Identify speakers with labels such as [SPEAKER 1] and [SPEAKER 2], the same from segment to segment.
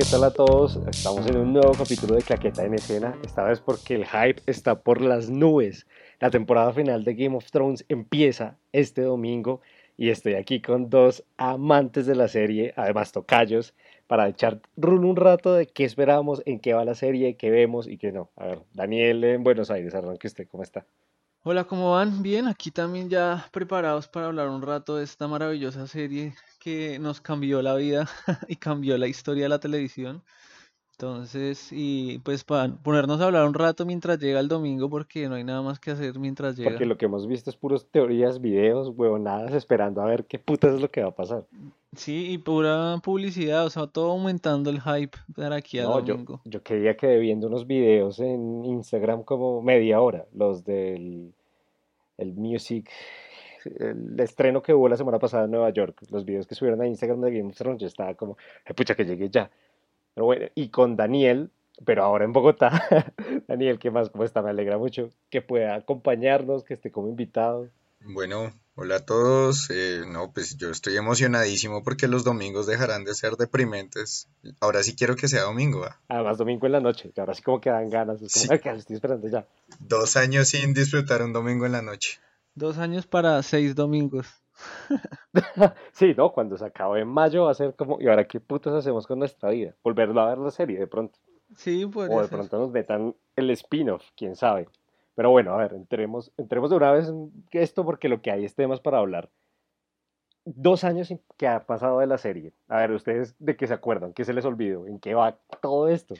[SPEAKER 1] ¿qué tal a todos? Estamos en un nuevo capítulo de Claqueta en Escena, esta vez porque el hype está por las nubes. La temporada final de Game of Thrones empieza este domingo y estoy aquí con dos amantes de la serie, además tocayos, para echar run un rato de qué esperamos, en qué va la serie, qué vemos y qué no. A ver, Daniel en Buenos Aires, arranque usted, ¿cómo está?
[SPEAKER 2] Hola, ¿cómo van? Bien, aquí también ya preparados para hablar un rato de esta maravillosa serie que nos cambió la vida y cambió la historia de la televisión. Entonces, y pues para ponernos a hablar un rato mientras llega el domingo, porque no hay nada más que hacer mientras llega.
[SPEAKER 1] Porque lo que hemos visto es puros teorías, videos, huevonadas, esperando a ver qué putas es lo que va a pasar.
[SPEAKER 2] Sí, y pura publicidad, o sea, todo aumentando el hype para aquí al
[SPEAKER 1] No, yo,
[SPEAKER 2] domingo.
[SPEAKER 1] yo quería que viendo unos videos en Instagram como media hora, los del el music, el estreno que hubo la semana pasada en Nueva York, los videos que subieron a Instagram de Game of Thrones, yo estaba como, "Eh, pucha, que llegue ya. Pero bueno, y con Daniel, pero ahora en Bogotá, Daniel, ¿qué más? ¿Cómo está? Me alegra mucho que pueda acompañarnos, que esté como invitado.
[SPEAKER 3] Bueno, hola a todos. eh, no, pues yo estoy emocionadísimo porque los domingos dejarán de ser deprimentes. Ahora sí quiero que sea domingo. ¿va?
[SPEAKER 1] Además, domingo en la noche, ahora sí como que dan ganas, es como,
[SPEAKER 3] Sí,
[SPEAKER 1] "Ay, que lo estoy esperando ya.
[SPEAKER 3] dos años sin disfrutar un domingo en la noche.
[SPEAKER 2] Dos años para seis domingos.
[SPEAKER 1] Sí, no, cuando se acabe en mayo va a ser como, ¿y ahora qué putas hacemos con nuestra vida? Volverlo a ver la serie de pronto.
[SPEAKER 2] Sí,
[SPEAKER 1] O
[SPEAKER 2] podría
[SPEAKER 1] de
[SPEAKER 2] ser.
[SPEAKER 1] pronto nos metan el spin-off, quién sabe. Pero bueno, a ver, entremos, entremos de una vez en esto porque lo que hay es temas para hablar. Dos años que ha pasado de la serie. A ver, ¿ustedes de qué se acuerdan? ¿Qué se les olvidó? ¿En qué va todo esto?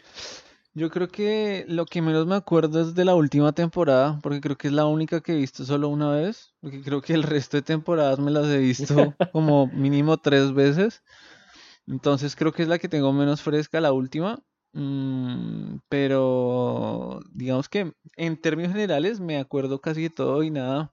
[SPEAKER 2] Yo creo que lo que menos me acuerdo es de la última temporada, porque creo que es la única que he visto solo una vez, porque creo que el resto de temporadas me las he visto como mínimo tres veces. Entonces creo que es la que tengo menos fresca, la última. Mm, pero digamos que en términos generales me acuerdo casi de todo y nada,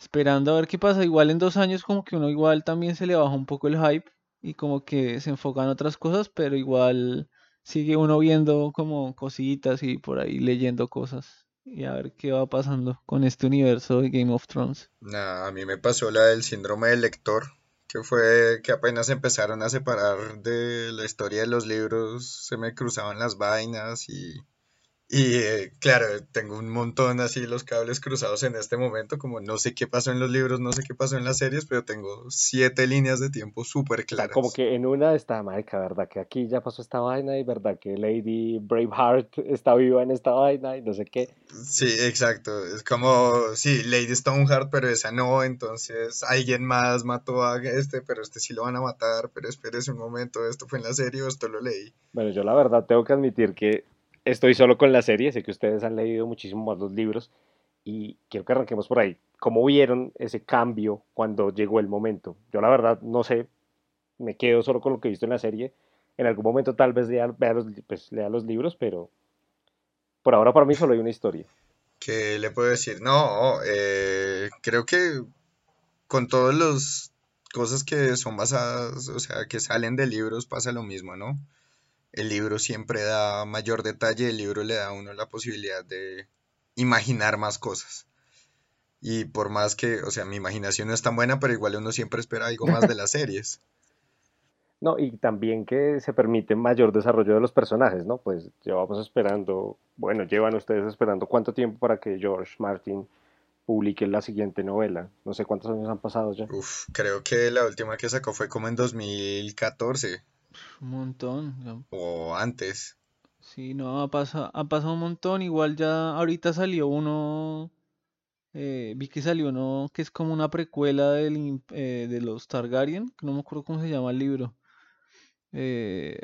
[SPEAKER 2] esperando a ver qué pasa. Igual en dos años como que uno igual también se le baja un poco el hype y como que se enfoca en otras cosas, pero igual sigue uno viendo como cositas y por ahí leyendo cosas y a ver qué va pasando con este universo de Game of Thrones.
[SPEAKER 3] Nah, a mí me pasó la del síndrome del lector, que fue que apenas empezaron a separar de la historia de los libros, se me cruzaban las vainas y Y eh, claro, tengo un montón así los cables cruzados en este momento, como no sé qué pasó en los libros, no sé qué pasó en las series, pero tengo siete líneas de tiempo súper
[SPEAKER 1] sea, como
[SPEAKER 3] claras.
[SPEAKER 1] que en una está, marica, ¿verdad? Que aquí ya pasó esta vaina y verdad que Lady Braveheart está viva en esta vaina y no sé qué.
[SPEAKER 3] Sí, exacto. Es como, sí, Lady Stoneheart, pero esa no, entonces alguien más mató a este, pero este sí lo van a matar, pero espérese un momento, esto fue en la serie o esto lo leí.
[SPEAKER 1] Bueno, yo la verdad tengo que admitir que estoy solo con la serie, sé que ustedes han leído muchísimo más los libros y quiero que arranquemos por ahí. ¿Cómo vieron ese cambio cuando llegó el momento? Yo la verdad no sé, me quedo solo con lo que he visto en la serie. En algún momento tal vez lea, pues, los libros, pero por ahora para mí solo hay una historia.
[SPEAKER 3] ¿Qué le puedo decir? No, eh, creo que con todas las cosas que son basadas, o sea, que salen de libros, pasa lo mismo, ¿no? El libro siempre da mayor detalle, el libro le da a uno la posibilidad de imaginar más cosas. Y por más que, o sea, mi imaginación no es tan buena, pero igual uno siempre espera algo más de las series.
[SPEAKER 1] No, y también que se permite mayor desarrollo de los personajes, ¿no? Pues llevamos esperando, bueno, llevan ustedes esperando cuánto tiempo para que George Martin publique la siguiente novela. No sé cuántos años han pasado ya.
[SPEAKER 3] Uf, creo que la última que sacó fue como en 2014
[SPEAKER 2] Un montón.
[SPEAKER 3] o antes.
[SPEAKER 2] Sí, no, ha pasado, ha pasado un montón. Igual ya ahorita salió uno, eh, vi que salió uno que es como una precuela del, eh, de los Targaryen, que no me acuerdo cómo se llama el libro. eh,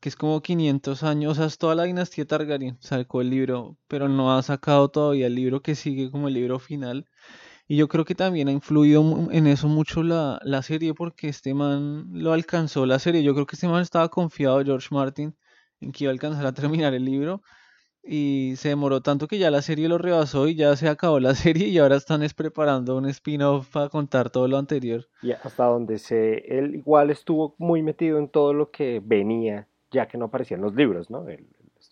[SPEAKER 2] que es como 500 años, o sea, es toda la dinastía Targaryen, sacó el libro, pero no ha sacado todavía el libro que sigue como el libro final. Y yo creo que también ha influido en eso mucho la, la serie, porque este man lo alcanzó la serie. Yo creo que este man estaba confiado, George Martin, en que iba a alcanzar a terminar el libro. Y se demoró tanto que ya la serie lo rebasó y ya se acabó la serie y ahora están es preparando un spin-off para contar todo lo anterior.
[SPEAKER 1] Y hasta donde sé, él igual estuvo muy metido en todo lo que venía, ya que no aparecía en los libros, ¿no?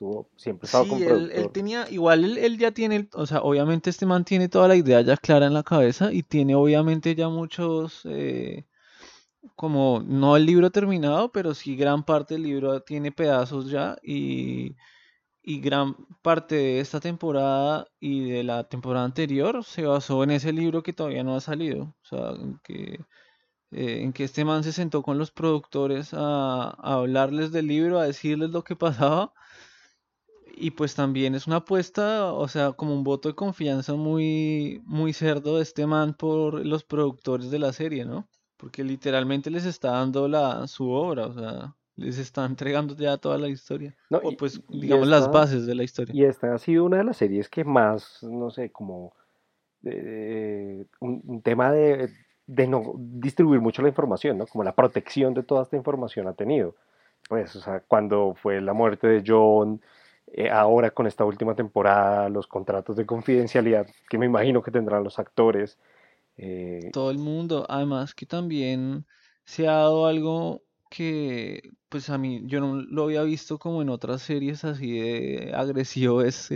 [SPEAKER 1] Estuvo, siempre estaba
[SPEAKER 2] Sí, él, tenía, igual él, él ya tiene, o sea, obviamente este man tiene toda la idea ya clara en la cabeza y tiene obviamente ya muchos, eh, como no el libro terminado, pero sí gran parte del libro tiene pedazos ya y, y gran parte de esta temporada y de la temporada anterior se basó en ese libro que todavía no ha salido. O sea, en que, eh, en que este man se sentó con los productores a, a hablarles del libro, a decirles lo que pasaba. Y pues también es una apuesta, o sea, como un voto de confianza muy, muy cerdo de este man por los productores de la serie, ¿no? Porque literalmente les está dando la, su obra, o sea, les está entregando ya toda la historia.
[SPEAKER 1] No,
[SPEAKER 2] O pues,
[SPEAKER 1] y
[SPEAKER 2] digamos, las
[SPEAKER 1] esta,
[SPEAKER 2] bases de la historia.
[SPEAKER 1] y esta ha sido una de las series que más, no sé, como eh, un, un tema de, de no distribuir mucho la información, ¿no? Como la protección de toda esta información ha tenido. Pues, o sea, cuando fue la muerte de John, eh, ahora con esta última temporada, los contratos de confidencialidad que me imagino que tendrán los actores. eh,
[SPEAKER 2] todo el mundo. Además que también se ha dado algo que, pues a mí, yo no lo había visto como en otras series así de agresivo, es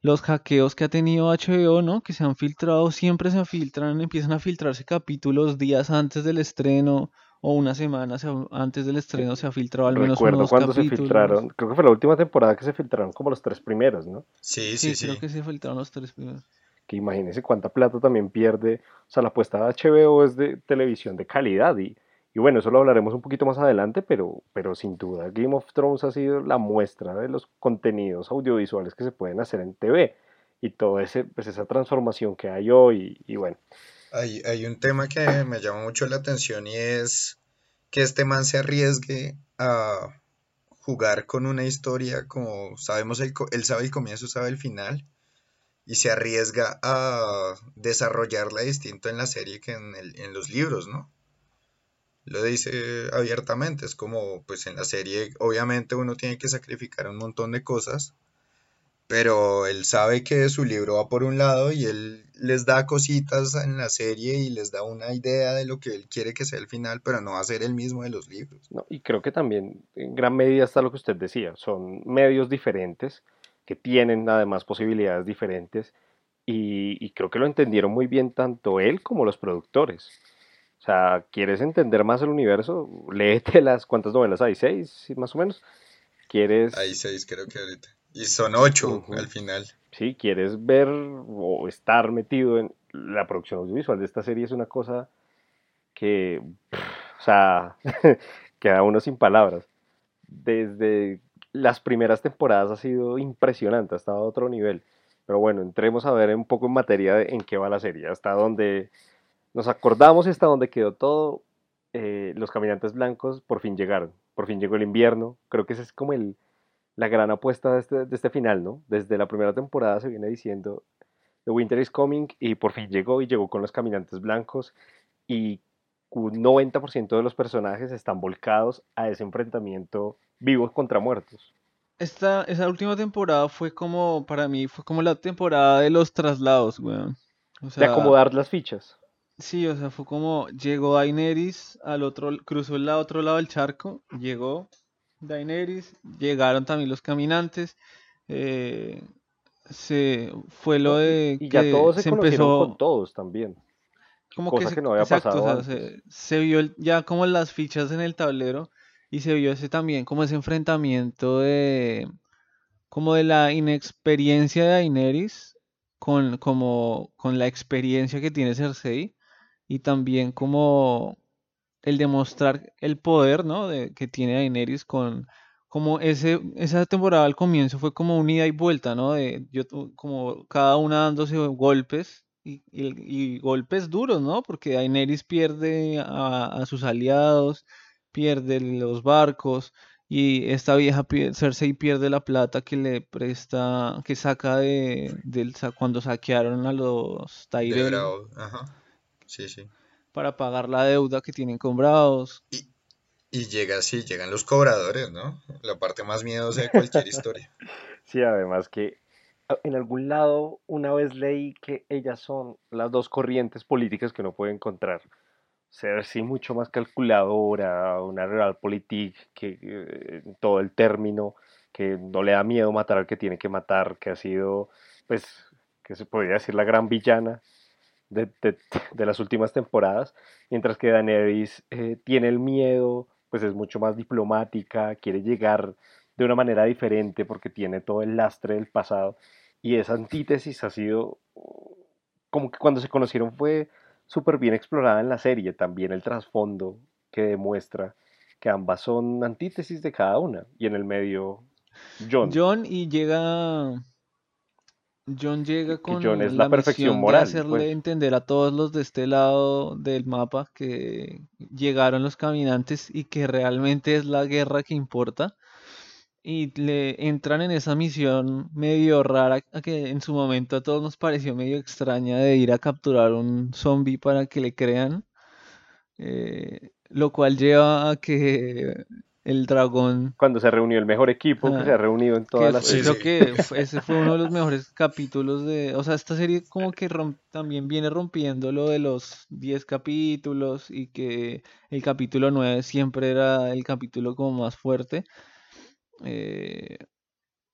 [SPEAKER 2] los hackeos que ha tenido HBO, ¿no? Que se han filtrado, siempre se filtran, empiezan a filtrarse capítulos días antes del estreno o una semana se antes del estreno se ha filtrado al menos
[SPEAKER 1] recuerdo
[SPEAKER 2] dos
[SPEAKER 1] cuando se filtraron, creo que fue la última temporada que se filtraron como los tres primeros, ¿no?
[SPEAKER 3] Sí, sí,
[SPEAKER 2] Sí, creo
[SPEAKER 3] sí.
[SPEAKER 2] que se filtraron los tres primeros.
[SPEAKER 1] que imagínese cuánta plata también pierde. O sea, la apuesta de HBO es de televisión de calidad y, y bueno, eso lo hablaremos un poquito más adelante, pero, pero sin duda Game of Thrones ha sido la muestra de los contenidos audiovisuales que se pueden hacer en TV y toda ese, pues esa transformación que hay hoy y, bueno,
[SPEAKER 3] Hay, hay un tema que me llama mucho la atención y es que este man se arriesgue a jugar con una historia como sabemos, el, él sabe el comienzo, sabe el final, y se arriesga a desarrollarla distinto en la serie que en el- en los libros, ¿no? Lo dice abiertamente, es como, pues en la serie obviamente uno tiene que sacrificar un montón de cosas, pero él sabe que su libro va por un lado y él les da cositas en la serie y les da una idea de lo que él quiere que sea el final, pero no va a ser el mismo de los libros.
[SPEAKER 1] ¿no? Y creo que también en gran medida está lo que usted decía, son medios diferentes que tienen además posibilidades diferentes y, y creo que lo entendieron muy bien tanto él como los productores. O sea, ¿quieres entender más el universo? Léete las, ¿cuántas novelas hay? ¿Seis, más o menos?
[SPEAKER 3] Hay
[SPEAKER 1] ¿Quieres,
[SPEAKER 3] seis creo que ahorita. Y son ocho al final.
[SPEAKER 1] sí, quieres ver o estar metido en la producción audiovisual de esta serie? Es una cosa que, o sea, queda uno sin palabras. Desde las primeras temporadas ha sido impresionante, ha estado a otro nivel. Pero bueno, entremos a ver un poco en materia de en qué va la serie, hasta donde nos acordamos hasta donde quedó todo. eh, los caminantes blancos por fin llegaron, por fin llegó el invierno. Creo que esa es como el, la gran apuesta de este, de este final, ¿no? Desde la primera temporada se viene diciendo The Winter is Coming y por fin llegó y llegó con los caminantes blancos y un 90% de los personajes están volcados a ese enfrentamiento vivos contra muertos.
[SPEAKER 2] Esta, esa última temporada fue como, para mí, fue como la temporada de los traslados, weón. O
[SPEAKER 1] De acomodar las fichas.
[SPEAKER 2] sí, o sea, fue como llegó Daenerys al otro, cruzó el otro lado del charco, llegó Daenerys, llegaron también los caminantes, eh, se fue lo de
[SPEAKER 1] y ya
[SPEAKER 2] que
[SPEAKER 1] todos se
[SPEAKER 2] se
[SPEAKER 1] conocieron con
[SPEAKER 2] empezó,
[SPEAKER 1] todos también,
[SPEAKER 2] como que
[SPEAKER 1] cosa
[SPEAKER 2] se,
[SPEAKER 1] que no había
[SPEAKER 2] exacto, o
[SPEAKER 1] pasado
[SPEAKER 2] sea, se, se vio el- ya como las fichas en el tablero y se vio ese también como ese enfrentamiento de como de la inexperiencia de Daenerys con, como, con la experiencia que tiene Cersei y también como el demostrar el poder, ¿no? de, que tiene Daenerys con como ese esa temporada al comienzo fue como un ida y vuelta, ¿no? De yo como cada una dándose golpes y, y- y golpes duros, ¿no? Porque Daenerys pierde a, a sus aliados, pierde los barcos y esta vieja Cersei pierde la plata que le presta, que saca de del cuando saquearon a los Tyrell
[SPEAKER 3] ajá. Sí, sí.
[SPEAKER 2] Para pagar la deuda que tienen con Bravos.
[SPEAKER 3] Y, y llega así, llegan los cobradores, ¿no? La parte más miedosa de cualquier historia.
[SPEAKER 1] Sí, además que en algún lado una vez leí que ellas son las dos corrientes políticas que uno puede encontrar. Cersei mucho más calculadora, una realpolitik que eh, en todo el término, que no le da miedo matar al que tiene que matar, que ha sido, pues, que se podría decir la gran villana. De, las últimas temporadas, mientras que Daenerys eh, tiene el miedo, pues es mucho más diplomática, quiere llegar de una manera diferente porque tiene todo el lastre del pasado y esa antítesis ha sido como que cuando se conocieron fue súper bien explorada en la serie, también el trasfondo que demuestra que ambas son antítesis de cada una y en el medio John.
[SPEAKER 2] John y llega John llega con la, perfección moral, de hacerle pues. entender a todos los de este lado del mapa que llegaron los caminantes y que realmente es la guerra que importa. Y le entran en esa misión medio rara que en su momento a todos nos pareció medio extraña de ir a capturar un zombie para que le crean. Eh, lo cual lleva a que el dragón.
[SPEAKER 1] Cuando se reunió el mejor equipo que se ha reunido en todas las
[SPEAKER 2] series. Creo que ese fue uno de los mejores capítulos de. O sea, esta serie como que también viene rompiendo lo de los 10 capítulos y que el capítulo 9 siempre era el capítulo como más fuerte. Eh,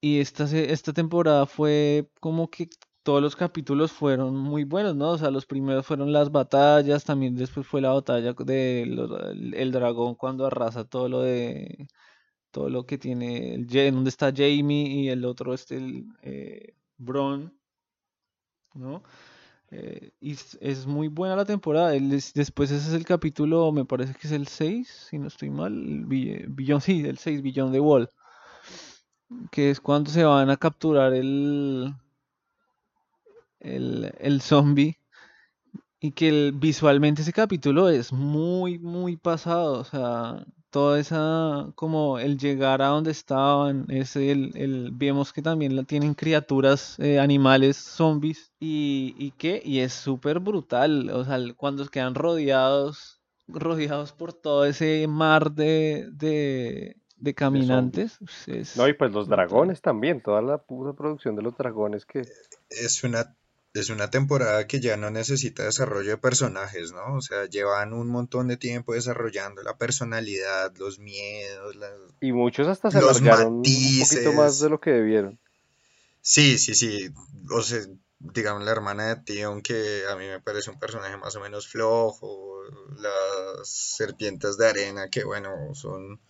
[SPEAKER 2] y esta, esta temporada fue como que todos los capítulos fueron muy buenos, ¿no? O sea, los primeros fueron las batallas, también después fue la batalla de el dragón cuando arrasa todo lo de todo lo que tiene el donde está Jamie y el otro este el eh, Bron, ¿no? Eh, y es, muy buena la temporada. después ese es el capítulo, me parece que es el 6, si no estoy mal, Billón, sí, el 6, Billón de Wall. Que es cuando se van a capturar el, el, el zombie. Y que visualmente ese capítulo es muy, muy pasado. O sea, toda esa, como el llegar a donde estaban, es el, el vemos que también la tienen criaturas, eh, animales, zombies. Y, y que, y es súper brutal. O sea, cuando quedan rodeados, rodeados por todo ese mar de, de, de caminantes.
[SPEAKER 1] no, y pues los dragones también, toda la pura producción de los dragones que...
[SPEAKER 3] Es una es una temporada que ya no necesita desarrollo de personajes, ¿no? O sea, llevan un montón de tiempo desarrollando la personalidad, los miedos,
[SPEAKER 1] y muchos hasta se los un poquito más de lo que debieron.
[SPEAKER 3] Sí, sí, sí. O sea, digamos la hermana de Tion que a mí me parece un personaje más o menos flojo, las serpientes de arena que bueno, son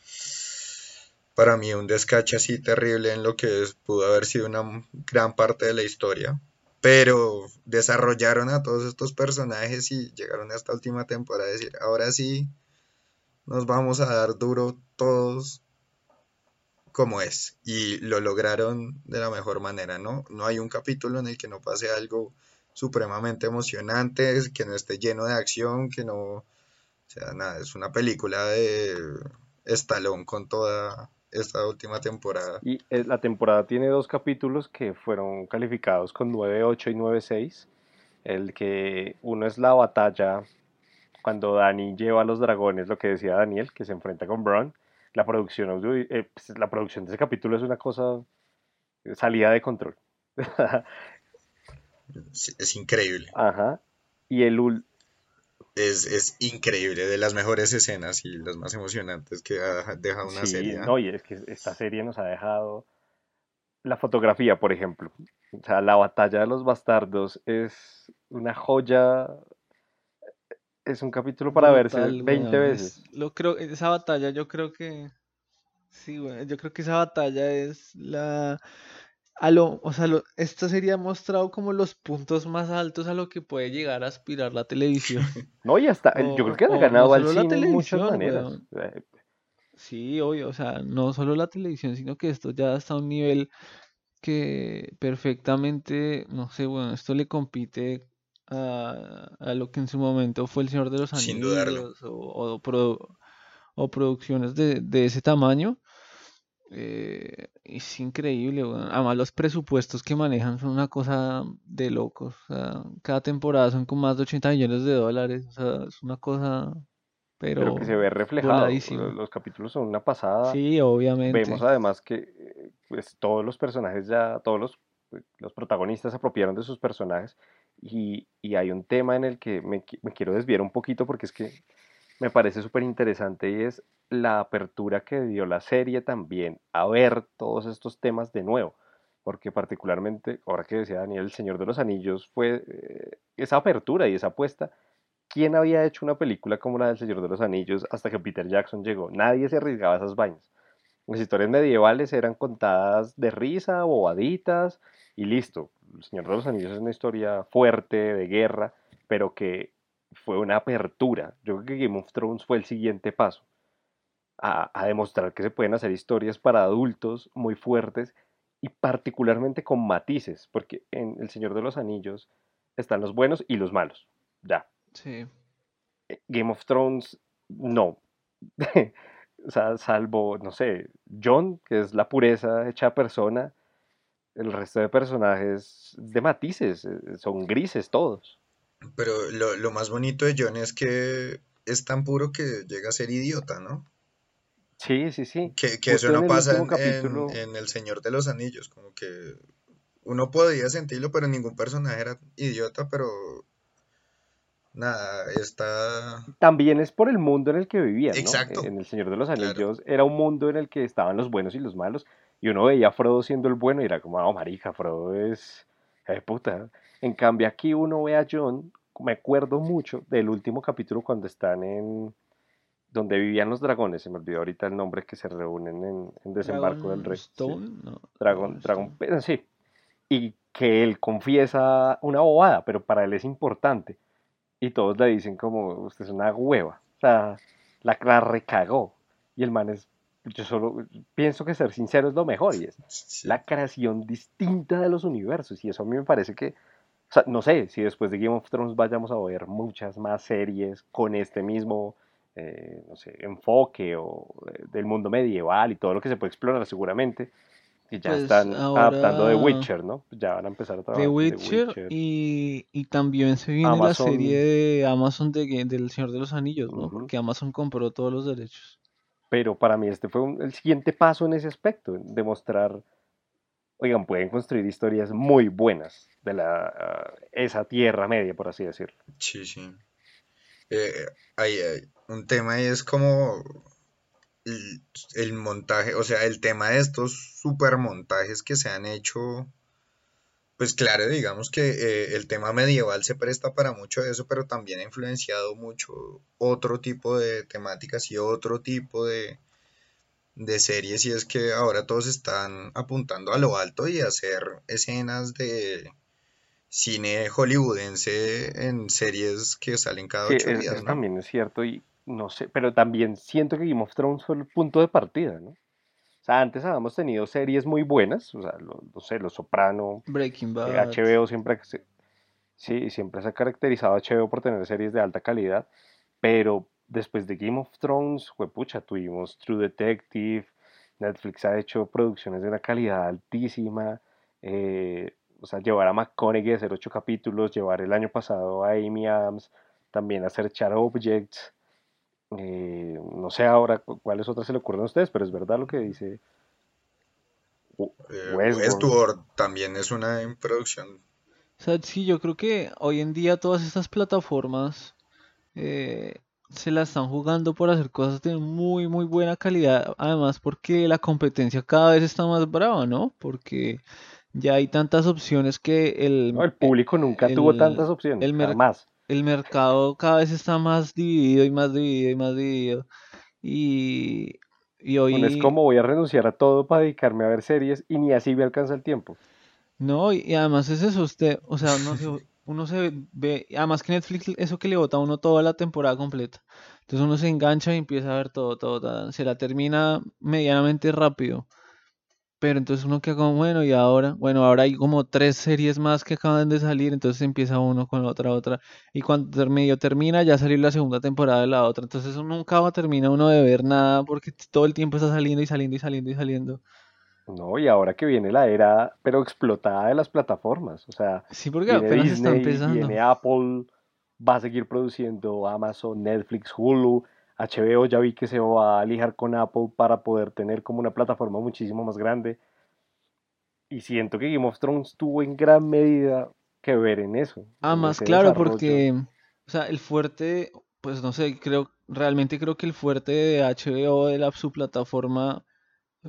[SPEAKER 3] para mí un descache así terrible en lo que pudo haber sido una gran parte de la historia pero desarrollaron a todos estos personajes y llegaron a esta última temporada a decir, ahora sí, nos vamos a dar duro todos como es. Y lo lograron de la mejor manera, ¿no? No hay un capítulo en el que no pase algo supremamente emocionante, que no esté lleno de acción, que no... O sea, nada, es una película de estalón con toda esta última temporada.
[SPEAKER 1] Y eh, la temporada tiene dos capítulos que fueron calificados con 9.8 y 9.6. El que uno es la batalla cuando Dani lleva a los dragones, lo que decía Daniel, que se enfrenta con Bron. La producción, eh, pues, la producción de ese capítulo es una cosa salida de control.
[SPEAKER 3] es increíble.
[SPEAKER 1] Ajá. Y el,
[SPEAKER 3] es, increíble, de las mejores escenas y las más emocionantes que ha dejado una serie.
[SPEAKER 1] No, y es que esta serie nos ha dejado la fotografía, por ejemplo. O sea, la batalla de los bastardos es una joya. Es un capítulo para verse 20 veces.
[SPEAKER 2] lo creo, esa batalla yo creo que... Sí, bueno, yo creo que esa batalla es la a lo, o sea, esto sería mostrado como los puntos más altos a lo que puede llegar a aspirar la televisión.
[SPEAKER 1] No, ya está. yo creo que ha ganado al cine en muchas maneras. Eh,
[SPEAKER 2] sí, obvio, o sea, no solo la televisión, sino que esto ya está a un nivel que perfectamente, no sé, bueno, esto le compite a, a lo que en su momento fue El Señor de los Anillos o, o, producciones de, de ese tamaño. Eh, es increíble, además los presupuestos que manejan son una cosa de locos. cada temporada son con más de 80 millones de dólares. O sea, es una cosa, pero,
[SPEAKER 1] que se ve reflejado. Los, capítulos son una pasada.
[SPEAKER 2] Sí, obviamente.
[SPEAKER 1] Vemos además que pues, todos los personajes ya, todos los, los protagonistas se apropiaron de sus personajes. Y, y, hay un tema en el que me, me quiero desviar un poquito porque es que me parece súper interesante y es la apertura que dio la serie también a ver todos estos temas de nuevo. porque particularmente, ahora que decía Daniel, El Señor de los Anillos fue eh, esa apertura y esa apuesta. ¿Quién había hecho una película como la del Señor de los Anillos hasta que Peter Jackson llegó? Nadie se arriesgaba a esas vainas. Las historias medievales eran contadas de risa, bobaditas y listo. El Señor de los Anillos es una historia fuerte, de guerra, pero que fue una apertura. Yo creo que Game of Thrones fue el siguiente paso. A, a demostrar que se pueden hacer historias para adultos muy fuertes y particularmente con matices, porque en El Señor de los Anillos están los buenos y los malos. Ya.
[SPEAKER 2] Sí.
[SPEAKER 1] Eh, Game of Thrones, no. o sea, salvo, no sé, John, que es la pureza hecha persona, el resto de personajes de matices, eh, son grises todos.
[SPEAKER 3] Pero lo, lo más bonito de John es que es tan puro que llega a ser idiota, ¿no?
[SPEAKER 1] Sí, sí, sí.
[SPEAKER 3] Que, que eso
[SPEAKER 1] en
[SPEAKER 3] no
[SPEAKER 1] el
[SPEAKER 3] pasa en,
[SPEAKER 1] capítulo,
[SPEAKER 3] en El Señor de los Anillos, como que uno podía sentirlo, pero ningún personaje era idiota, pero nada, está...
[SPEAKER 1] también es por el mundo en el que vivían, ¿no?
[SPEAKER 3] Exacto,
[SPEAKER 1] En El Señor de los
[SPEAKER 3] claro.
[SPEAKER 1] Anillos era un mundo en el que estaban los buenos y los malos, y uno veía a Frodo siendo el bueno y era como, no, marica, Frodo es... de puta. En cambio aquí uno ve a John, me acuerdo mucho del último capítulo cuando están en... donde vivían los dragones, se me olvidó ahorita el nombre que se reúnen en, en Desembarco del Rey. Sí.
[SPEAKER 2] Dragonstone, no,
[SPEAKER 1] Dragon,
[SPEAKER 2] Dragonstone.
[SPEAKER 1] Dragon, eh, sí. Y que él confiesa una bobada, pero para él es importante. Y todos le dicen como, usted es una hueva. O sea, la, la recagó. Y el man es, yo solo pienso que ser sincero es lo mejor. Y es
[SPEAKER 3] Sí.
[SPEAKER 1] la creación distinta de los universos. Y eso a mí me parece que, o sea, no sé si después de Game of Thrones vayamos a ver muchas más series con este mismo, eh, no sé, enfoque o eh, del mundo medieval y todo lo que se puede explorar seguramente. Que ya
[SPEAKER 2] Pues
[SPEAKER 1] están adaptando The Witcher, ¿no? Ya van a empezar a
[SPEAKER 2] The
[SPEAKER 1] trabajar The
[SPEAKER 2] Witcher
[SPEAKER 1] Witcher.
[SPEAKER 2] y, y también se viene la
[SPEAKER 1] Amazon,
[SPEAKER 2] serie de Amazon de, del Señor de los Anillos, ¿no?
[SPEAKER 1] ujú.
[SPEAKER 2] Porque Amazon compró todos los derechos.
[SPEAKER 1] Pero para mí este fue un- el siguiente paso en ese aspecto, demostrar, oigan, pueden construir historias muy buenas de la, ah, esa tierra media, por así decirlo.
[SPEAKER 3] Sí, sí. Eh, hay, hay un tema es como el, el montaje, o sea, el tema de estos super montajes que se han hecho, pues claro, digamos que eh, el tema medieval se presta para mucho de eso, pero también ha influenciado mucho otro tipo de temáticas y otro tipo de, de series, y es que ahora todos están apuntando a lo alto y a hacer escenas de cine hollywoodense en series que salen cada
[SPEAKER 1] Sí,
[SPEAKER 3] ocho días,
[SPEAKER 1] eso
[SPEAKER 3] ¿no?
[SPEAKER 1] también es cierto y no sé, pero también siento que Game of Thrones fue el punto de partida, ¿no? O sea, antes habíamos tenido series muy buenas, o sea, lo- no sé, Los Soprano,
[SPEAKER 2] Breaking
[SPEAKER 1] eh,
[SPEAKER 2] Bad.
[SPEAKER 1] HBO siempre, se- sí, siempre se ha caracterizado a HBO por tener series de alta calidad, pero después de Game of Thrones, pucha, tuvimos True Detective, Netflix ha hecho producciones de una calidad altísima, eh, o sea, llevar a McConaughey a hacer ocho capítulos, llevar el año pasado a Amy Adams también a hacer Sharp Objects, eh, no sé ahora cu- cuáles otras se le ocurren a ustedes, pero es verdad lo que dice
[SPEAKER 3] Eh,
[SPEAKER 1] Westworld.
[SPEAKER 3] También es una producción.
[SPEAKER 2] O sea, sí, yo creo que hoy en día todas estas plataformas eh, se la están jugando por hacer cosas de muy, muy buena calidad. Además, porque la competencia cada vez está más brava, ¿no? Porque ya hay tantas opciones que
[SPEAKER 1] No,
[SPEAKER 2] el,
[SPEAKER 1] el público nunca tuvo tantas opciones,
[SPEAKER 2] el,
[SPEAKER 1] jamás.
[SPEAKER 2] El mercado cada vez está más dividido y más dividido y más dividido. Y, y
[SPEAKER 1] Uno es
[SPEAKER 2] hoy,
[SPEAKER 1] como voy a renunciar a todo para dedicarme a ver series y ni así me alcanza el tiempo.
[SPEAKER 2] No, y además es eso, usted, o sea, uno se, uno se ve, además que Netflix, eso que le bota a uno toda la temporada completa. Entonces uno se engancha y empieza a ver todo, todo, ta- se la termina medianamente rápido. Pero entonces uno queda como, bueno, y ahora, bueno, ahora hay como tres series más que acaban de salir, entonces empieza uno con la otra, otra. Y cuando medio termina, ya salió la segunda temporada de la otra. Entonces uno nunca va a terminar uno de ver nada porque todo el tiempo está saliendo y saliendo y saliendo y saliendo.
[SPEAKER 1] No, y ahora que viene la era, pero explotada de las plataformas. O sea,
[SPEAKER 2] Sí, porque
[SPEAKER 1] viene
[SPEAKER 2] está
[SPEAKER 1] Disney,
[SPEAKER 2] empezando.
[SPEAKER 1] viene Apple, va a seguir produciendo Amazon, Netflix, Hulu, HBO ya vi que se va a alijar con Apple para poder tener como una plataforma muchísimo más grande. Y siento que Game of Thrones tuvo en gran medida que ver en eso,
[SPEAKER 2] Ah,
[SPEAKER 1] en
[SPEAKER 2] más claro,
[SPEAKER 1] desarrollo.
[SPEAKER 2] porque, o sea, el fuerte, pues no sé, creo, realmente creo que el fuerte de HBO, de la, su plataforma,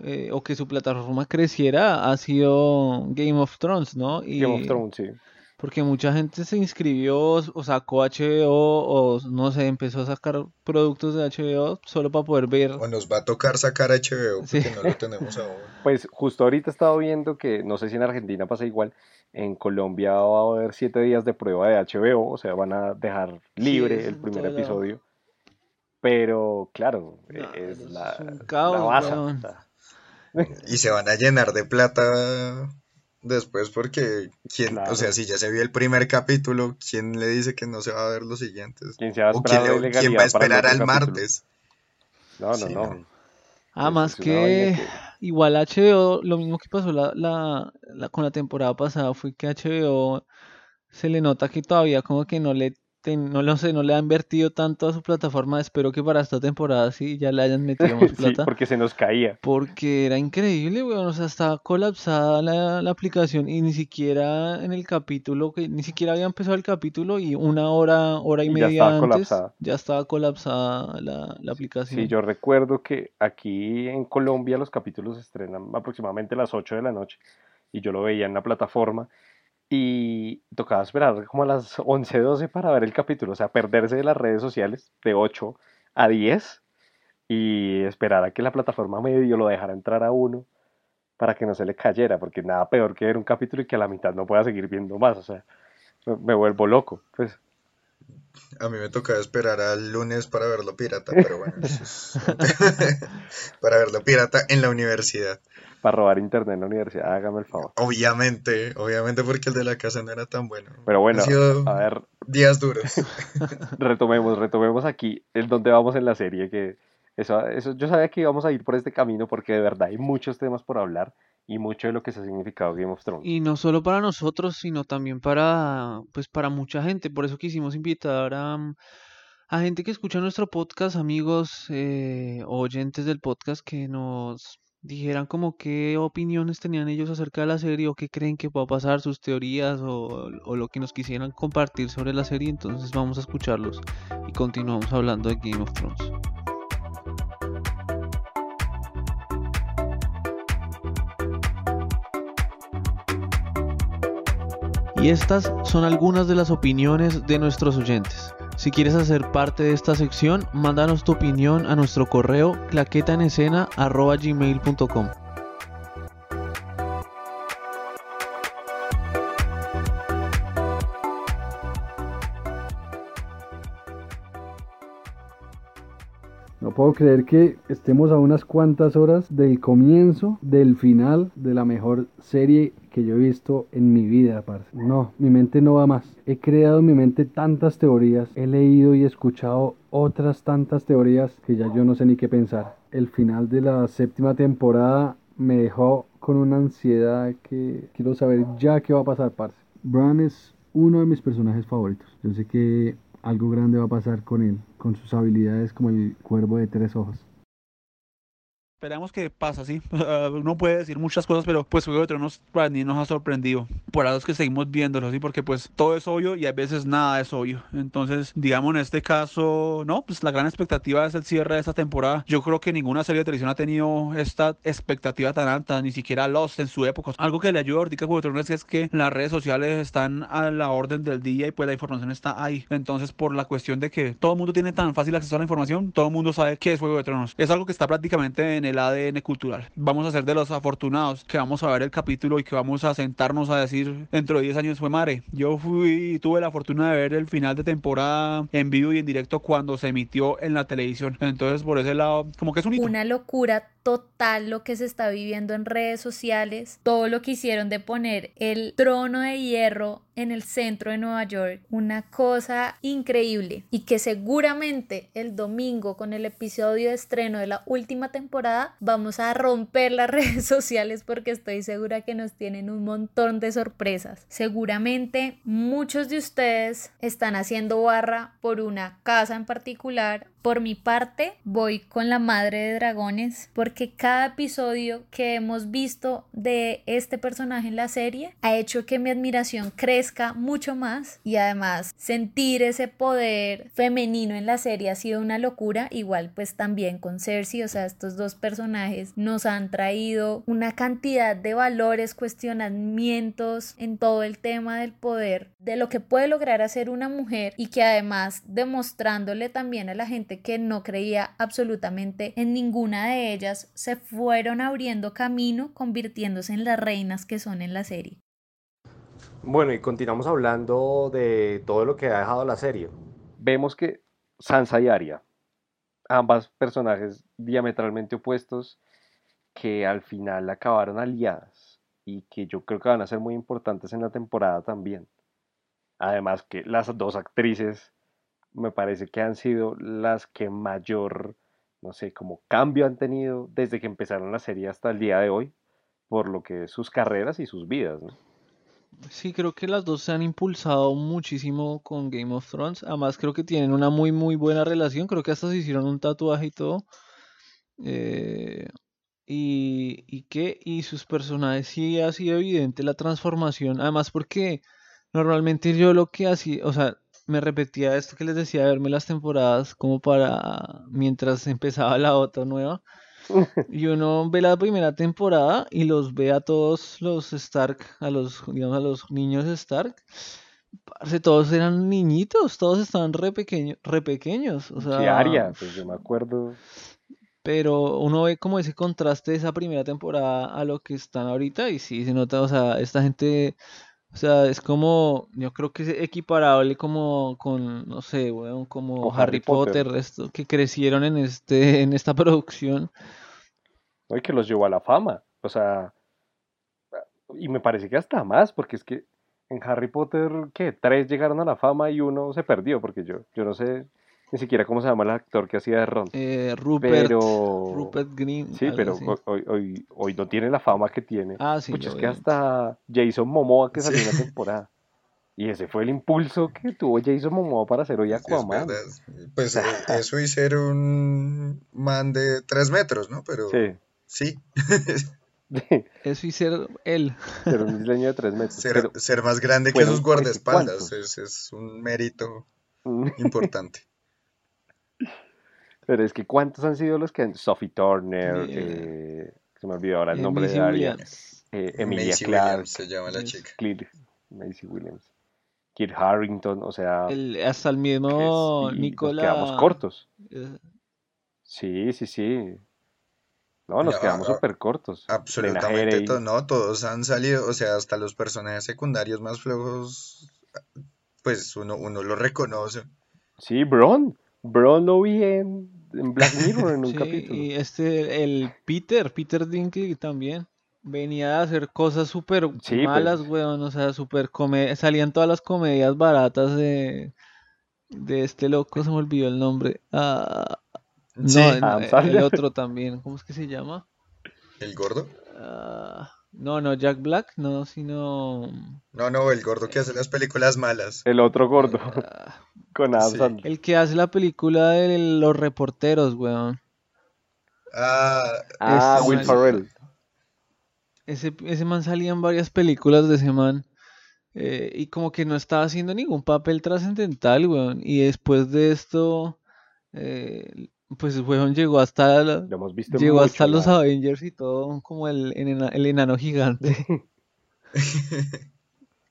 [SPEAKER 2] eh, o que su plataforma creciera ha sido Game of Thrones, ¿no? Y
[SPEAKER 1] Game of Thrones, sí.
[SPEAKER 2] Porque mucha gente se inscribió o sacó HBO o no sé, empezó a sacar productos de HBO solo para poder ver.
[SPEAKER 3] O nos va a tocar sacar HBO
[SPEAKER 2] Sí.
[SPEAKER 3] porque no lo tenemos aún.
[SPEAKER 1] Pues justo ahorita he estado viendo que, no sé si en Argentina pasa igual, en Colombia va a haber siete días de prueba de HBO, o sea, van a dejar libre el primer episodio. Pero, claro,
[SPEAKER 2] No,
[SPEAKER 1] es la,
[SPEAKER 2] es un
[SPEAKER 1] la
[SPEAKER 2] caos,
[SPEAKER 1] sea,
[SPEAKER 3] Y se van a llenar de plata después porque quién, o sea, si ya se vio el primer capítulo, ¿quién le dice que no se va a ver los siguientes?
[SPEAKER 1] ¿Quién se va a
[SPEAKER 3] O
[SPEAKER 1] esperar
[SPEAKER 3] quién, le- quién va a esperar al
[SPEAKER 1] capítulo?
[SPEAKER 3] martes.
[SPEAKER 1] No, no,
[SPEAKER 3] Sí,
[SPEAKER 1] no.
[SPEAKER 3] no.
[SPEAKER 1] Es una vaina
[SPEAKER 2] que igual HBO, lo mismo que pasó la, la, la- con la temporada pasada fue que HBO se le nota que todavía como que no le ten- no lo sé, no le ha invertido tanto a su plataforma. Espero que para esta temporada sí ya le hayan metido más
[SPEAKER 1] Sí,
[SPEAKER 2] plata.
[SPEAKER 1] porque se nos caía.
[SPEAKER 2] Porque era increíble, weón. O sea, estaba colapsada la, la aplicación y ni siquiera en el capítulo, que ni siquiera había empezado el capítulo y una hora, hora y
[SPEAKER 1] Y ya
[SPEAKER 2] media
[SPEAKER 1] estaba
[SPEAKER 2] antes
[SPEAKER 1] colapsada.
[SPEAKER 2] ya estaba colapsada la, la aplicación.
[SPEAKER 1] Sí, yo recuerdo que aquí en Colombia los capítulos se estrenan aproximadamente a las 8 de la noche y yo lo veía en la plataforma y tocaba esperar como a las 11, 12 para ver el capítulo, o sea, perderse de las redes sociales de 8 a 10 y esperar a que la plataforma medio lo dejara entrar a uno para que no se le cayera, porque nada peor que ver un capítulo y que a la mitad no pueda seguir viendo más, o sea, me, me vuelvo loco, pues.
[SPEAKER 3] A mí me tocaba esperar al lunes para verlo pirata, pero bueno, es- para verlo pirata en la universidad.
[SPEAKER 1] Para robar internet en la universidad, hágame el favor.
[SPEAKER 3] Obviamente, obviamente porque el de la casa no era tan bueno.
[SPEAKER 1] Pero bueno,
[SPEAKER 3] Han sido
[SPEAKER 1] a ver,
[SPEAKER 3] días duros.
[SPEAKER 1] retomemos, retomemos aquí en donde vamos en la serie, que eso, eso, yo sabía que íbamos a ir por este camino porque de verdad hay muchos temas por hablar y mucho de lo que se ha significado Game of Thrones.
[SPEAKER 2] Y no solo para nosotros, sino también para, pues para mucha gente. Por eso quisimos invitar a, a gente que escucha nuestro podcast, amigos eh, o oyentes del podcast, que nos dijeran como qué opiniones tenían ellos acerca de la serie o qué creen que pueda pasar, sus teorías o, o lo que nos quisieran compartir sobre la serie. Entonces vamos a escucharlos y continuamos hablando de Game of Thrones. Y estas son algunas de las opiniones de nuestros oyentes. Si quieres hacer parte de esta sección, mándanos tu opinión a nuestro correo claquetaenescena.gmail.com
[SPEAKER 4] puedo creer que estemos a unas cuantas horas del comienzo, del final de la mejor serie que yo he visto en mi vida, parce. No, mi mente no va más. He creado en mi mente tantas teorías, he leído y escuchado otras tantas teorías que ya yo no sé ni qué pensar. El final de la séptima temporada me dejó con una ansiedad que quiero saber ya qué va a pasar, parce. Bran es uno de mis personajes favoritos. Yo sé que algo grande va a pasar con él, con sus habilidades como el cuervo de tres ojos.
[SPEAKER 5] Esperamos que pasa, sí. Uno puede decir muchas cosas, pero pues Juego de Tronos para mí nos ha sorprendido. Por eso es que seguimos viéndolo, sí, porque pues todo es obvio y a veces nada es obvio. Entonces, digamos en este caso, no, pues la gran expectativa es el cierre de esta temporada. Yo creo que ninguna serie de televisión ha tenido esta expectativa tan alta, ni siquiera Lost en su época. Algo que le ayuda ahorita a Juego de Tronos es que las redes sociales están a la orden del día y pues la información está ahí. Entonces, por la cuestión de que todo el mundo tiene tan fácil acceso a la información, todo el mundo sabe qué es Juego de Tronos. Es algo que está prácticamente en el ADN cultural. Vamos a ser de los afortunados que vamos a ver el capítulo y que vamos a sentarnos a decir dentro de 10 años fue madre. Yo fui tuve la fortuna de ver el final de temporada en vivo y en directo cuando se emitió en la televisión. Entonces, por ese lado, como que es un.
[SPEAKER 6] Una locura total lo que se está viviendo en redes sociales, todo lo que hicieron de poner el trono de hierro en el centro de Nueva York, una cosa increíble y que seguramente el domingo con el episodio de estreno de la última temporada vamos a romper las redes sociales porque estoy segura que nos tienen un montón de sorpresas. Seguramente muchos de ustedes están haciendo barra por una casa en particular. Por mi parte, voy con la madre de dragones porque cada episodio que hemos visto de este personaje en la serie ha hecho que mi admiración crezca mucho más y además sentir ese poder femenino en la serie ha sido una locura, igual pues también con Cersei, o sea, estos dos personajes nos han traído una cantidad de valores, cuestionamientos en todo el tema del poder, de lo que puede lograr hacer una mujer y que además demostrándole también a la gente que no creía absolutamente en ninguna de ellas, se fueron abriendo camino convirtiéndose en las reinas que son en la serie.
[SPEAKER 1] Bueno, y continuamos hablando de todo lo que ha dejado la serie. Vemos que Sansa y Arya, ambas personajes diametralmente opuestos, que al final acabaron aliadas y que yo creo que van a ser muy importantes en la temporada también. Además que las dos actrices me parece que han sido las que mayor, no sé, como cambio han tenido desde que empezaron la serie hasta el día de hoy, por lo que sus carreras y sus vidas, ¿no?
[SPEAKER 2] Sí, creo que las dos se han impulsado muchísimo con Game of Thrones. Además, creo que tienen una muy, muy buena relación. Creo que hasta se hicieron un tatuaje y todo. Eh, y, y que, y sus personajes sí ha sido evidente la transformación. Además, porque normalmente yo lo que hacía, o sea, me repetía esto que les decía, verme las temporadas como para mientras empezaba la otra nueva. Y uno ve la primera temporada y los ve a todos los Stark, a los, digamos, a los niños Stark. Parce, todos eran niñitos, todos estaban re, pequeño, re pequeños. O
[SPEAKER 1] ¿Qué
[SPEAKER 2] sea?
[SPEAKER 1] Pues yo me acuerdo.
[SPEAKER 2] pero uno ve como ese contraste de esa primera temporada a lo que están ahorita y sí se nota, o sea, esta gente, o sea, es como, yo creo que es equiparable como con, no sé, weón, como Harry
[SPEAKER 1] Harry Potter.
[SPEAKER 2] Potter, esto, que crecieron en este, en esta producción.
[SPEAKER 1] ¿no? Y que los llevó a la fama. O sea, y me parece que hasta más, porque es que en Harry Potter, ¿qué? Tres llegaron a la fama y uno se perdió, porque yo, yo no sé ni siquiera cómo se llama el actor que hacía de Ron.
[SPEAKER 2] Eh, Rupert,
[SPEAKER 1] Pero.
[SPEAKER 2] Rupert Green,
[SPEAKER 1] Sí, pero
[SPEAKER 2] así.
[SPEAKER 1] hoy, hoy, hoy no tiene la fama que tiene.
[SPEAKER 2] Ah, sí,
[SPEAKER 1] Pucha, es que hasta Jason Momoa que salió
[SPEAKER 3] Sí.
[SPEAKER 1] en la temporada. Y ese fue el impulso que tuvo Jason Momoa para hacer hoy Aquaman.
[SPEAKER 3] Pues eh, eso y ser un man de tres metros, ¿no? Pero
[SPEAKER 1] Sí.
[SPEAKER 3] sí,
[SPEAKER 2] Eso y ser él.
[SPEAKER 1] Era un diseño de tres metros.
[SPEAKER 3] ser,
[SPEAKER 1] Pero,
[SPEAKER 3] ser más grande que sus guardaespaldas es, es un mérito
[SPEAKER 1] mm,
[SPEAKER 3] importante.
[SPEAKER 1] Pero es que ¿cuántos han sido los que han... Sophie Turner,
[SPEAKER 2] Yeah.
[SPEAKER 1] eh, se me olvidó ahora el nombre de
[SPEAKER 2] Williams.
[SPEAKER 1] eh, Emilia
[SPEAKER 3] Macy
[SPEAKER 1] Clarke,
[SPEAKER 3] Williams se llama la chica.
[SPEAKER 1] Clear, Macy Williams, Kit Harrington, o sea,
[SPEAKER 2] El, hasta el mismo
[SPEAKER 1] nos
[SPEAKER 2] Nicola.
[SPEAKER 1] quedamos cortos. Sí, sí, sí. No, nos
[SPEAKER 3] No,
[SPEAKER 1] quedamos súper cortos.
[SPEAKER 3] Absolutamente todo, no, todos han salido, o sea, hasta los personajes secundarios más flojos, pues uno, uno lo reconoce.
[SPEAKER 1] Sí, Bron. Bron lo vi en, en Black Mirror en un
[SPEAKER 2] Sí,
[SPEAKER 1] capítulo.
[SPEAKER 2] y este, el Peter, Peter Dinklage también. Venía a hacer cosas súper
[SPEAKER 1] Sí,
[SPEAKER 2] malas,
[SPEAKER 1] pues.
[SPEAKER 2] weón, o sea, súper come... salían todas las comedias baratas de, de este loco, se me olvidó el nombre. Ah, no,
[SPEAKER 3] Sí,
[SPEAKER 2] el, otro también, ¿cómo es que se llama?
[SPEAKER 3] el gordo.
[SPEAKER 2] Ah, no, no, Jack Black, no, sino...
[SPEAKER 3] No, no, el gordo que hace las películas malas.
[SPEAKER 1] El otro gordo
[SPEAKER 2] ah,
[SPEAKER 1] con Adam
[SPEAKER 3] Sí.
[SPEAKER 1] Sandler.
[SPEAKER 2] el que hace la película de los reporteros, weón.
[SPEAKER 3] Ah,
[SPEAKER 1] Ah, Will
[SPEAKER 2] man.
[SPEAKER 1] Ferrell.
[SPEAKER 2] Ese, ese man salía en varias películas de ese man. eh, y como que no estaba haciendo ningún papel trascendental, weón. Y después de esto, eh, pues, weón, llegó hasta, la-
[SPEAKER 1] Lo hemos visto
[SPEAKER 2] llegó
[SPEAKER 1] mucho,
[SPEAKER 2] hasta los Avengers y todo, como el, ena- el enano gigante.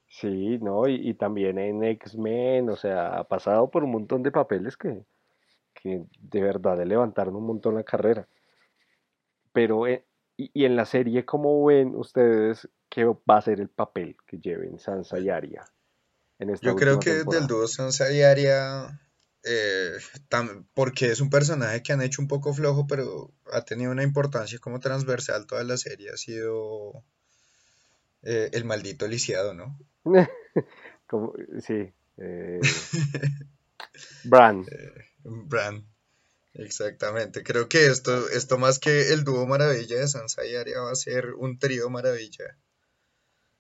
[SPEAKER 1] Sí, ¿no? Y, y también en X-Men, o sea, ha pasado por un montón de papeles que, que de verdad le levantaron un montón la carrera. Pero, eh, y, y en la serie, ¿cómo ven ustedes que va a ser el papel que lleven Sansa y Arya en esta
[SPEAKER 3] yo creo que del
[SPEAKER 1] temporada?
[SPEAKER 3] dúo Sansa y Arya, eh, tam- porque es un personaje que han hecho un poco flojo, pero ha tenido una importancia como transversal toda la serie, ha sido eh, el maldito lisiado, ¿no?
[SPEAKER 1] Como- sí. eh, Bran.
[SPEAKER 3] Bran. Exactamente. Creo que esto, esto más que el dúo maravilla de Sansa y Arya va a ser un trío maravilla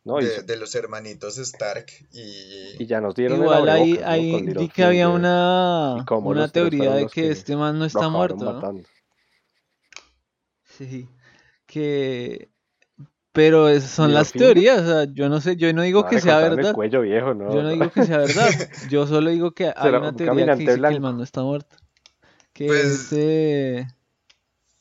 [SPEAKER 1] ¿no? Y,
[SPEAKER 3] de, de los hermanitos Stark y
[SPEAKER 1] y ya nos dieron
[SPEAKER 2] Igual ahí, ahí que había una, una teoría de que
[SPEAKER 1] que
[SPEAKER 2] este man no está muerto. Sí, que Pero son
[SPEAKER 1] ¿Y
[SPEAKER 2] las teorías, o sea, yo no sé, yo no digo
[SPEAKER 1] No,
[SPEAKER 2] que sea
[SPEAKER 1] el
[SPEAKER 2] verdad.
[SPEAKER 1] cuello viejo, ¿no?
[SPEAKER 2] Yo no digo que sea verdad. Yo solo digo que hay una
[SPEAKER 1] un
[SPEAKER 2] teoría que dice que el man no está muerto. Que
[SPEAKER 3] Pues,
[SPEAKER 2] es, eh,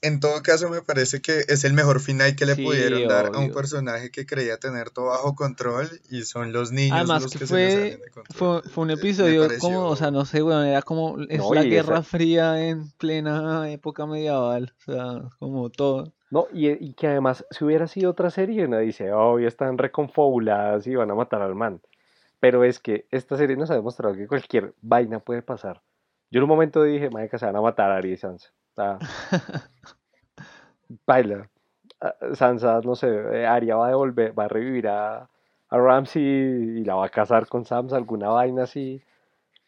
[SPEAKER 3] En todo caso, me parece que es el mejor final que le
[SPEAKER 2] Sí,
[SPEAKER 3] pudieron dar a un personaje que creía tener todo bajo control y son los niños
[SPEAKER 2] Además
[SPEAKER 3] los
[SPEAKER 2] que
[SPEAKER 3] que se
[SPEAKER 2] fue,
[SPEAKER 3] salen de control.
[SPEAKER 2] fue, fue un
[SPEAKER 3] Eh,
[SPEAKER 2] episodio
[SPEAKER 3] pareció-
[SPEAKER 2] como, o sea, no sé, weón, era como, es
[SPEAKER 1] No,
[SPEAKER 2] la Guerra
[SPEAKER 1] esa-
[SPEAKER 2] Fría en plena época medieval, o sea, como todo.
[SPEAKER 1] No, y, y que además, si hubiera sido otra serie, uno dice, oh, ya están reconfabuladas y van a matar al man. Pero es que esta serie nos ha demostrado que cualquier vaina puede pasar. Yo en un momento dije, marica, se van a matar a Arya y Sansa. Ah. Baila. Ah, Sansa, no sé, eh, Arya va a devolver, va a revivir a, a Ramsay y la va a casar con Sansa, alguna vaina así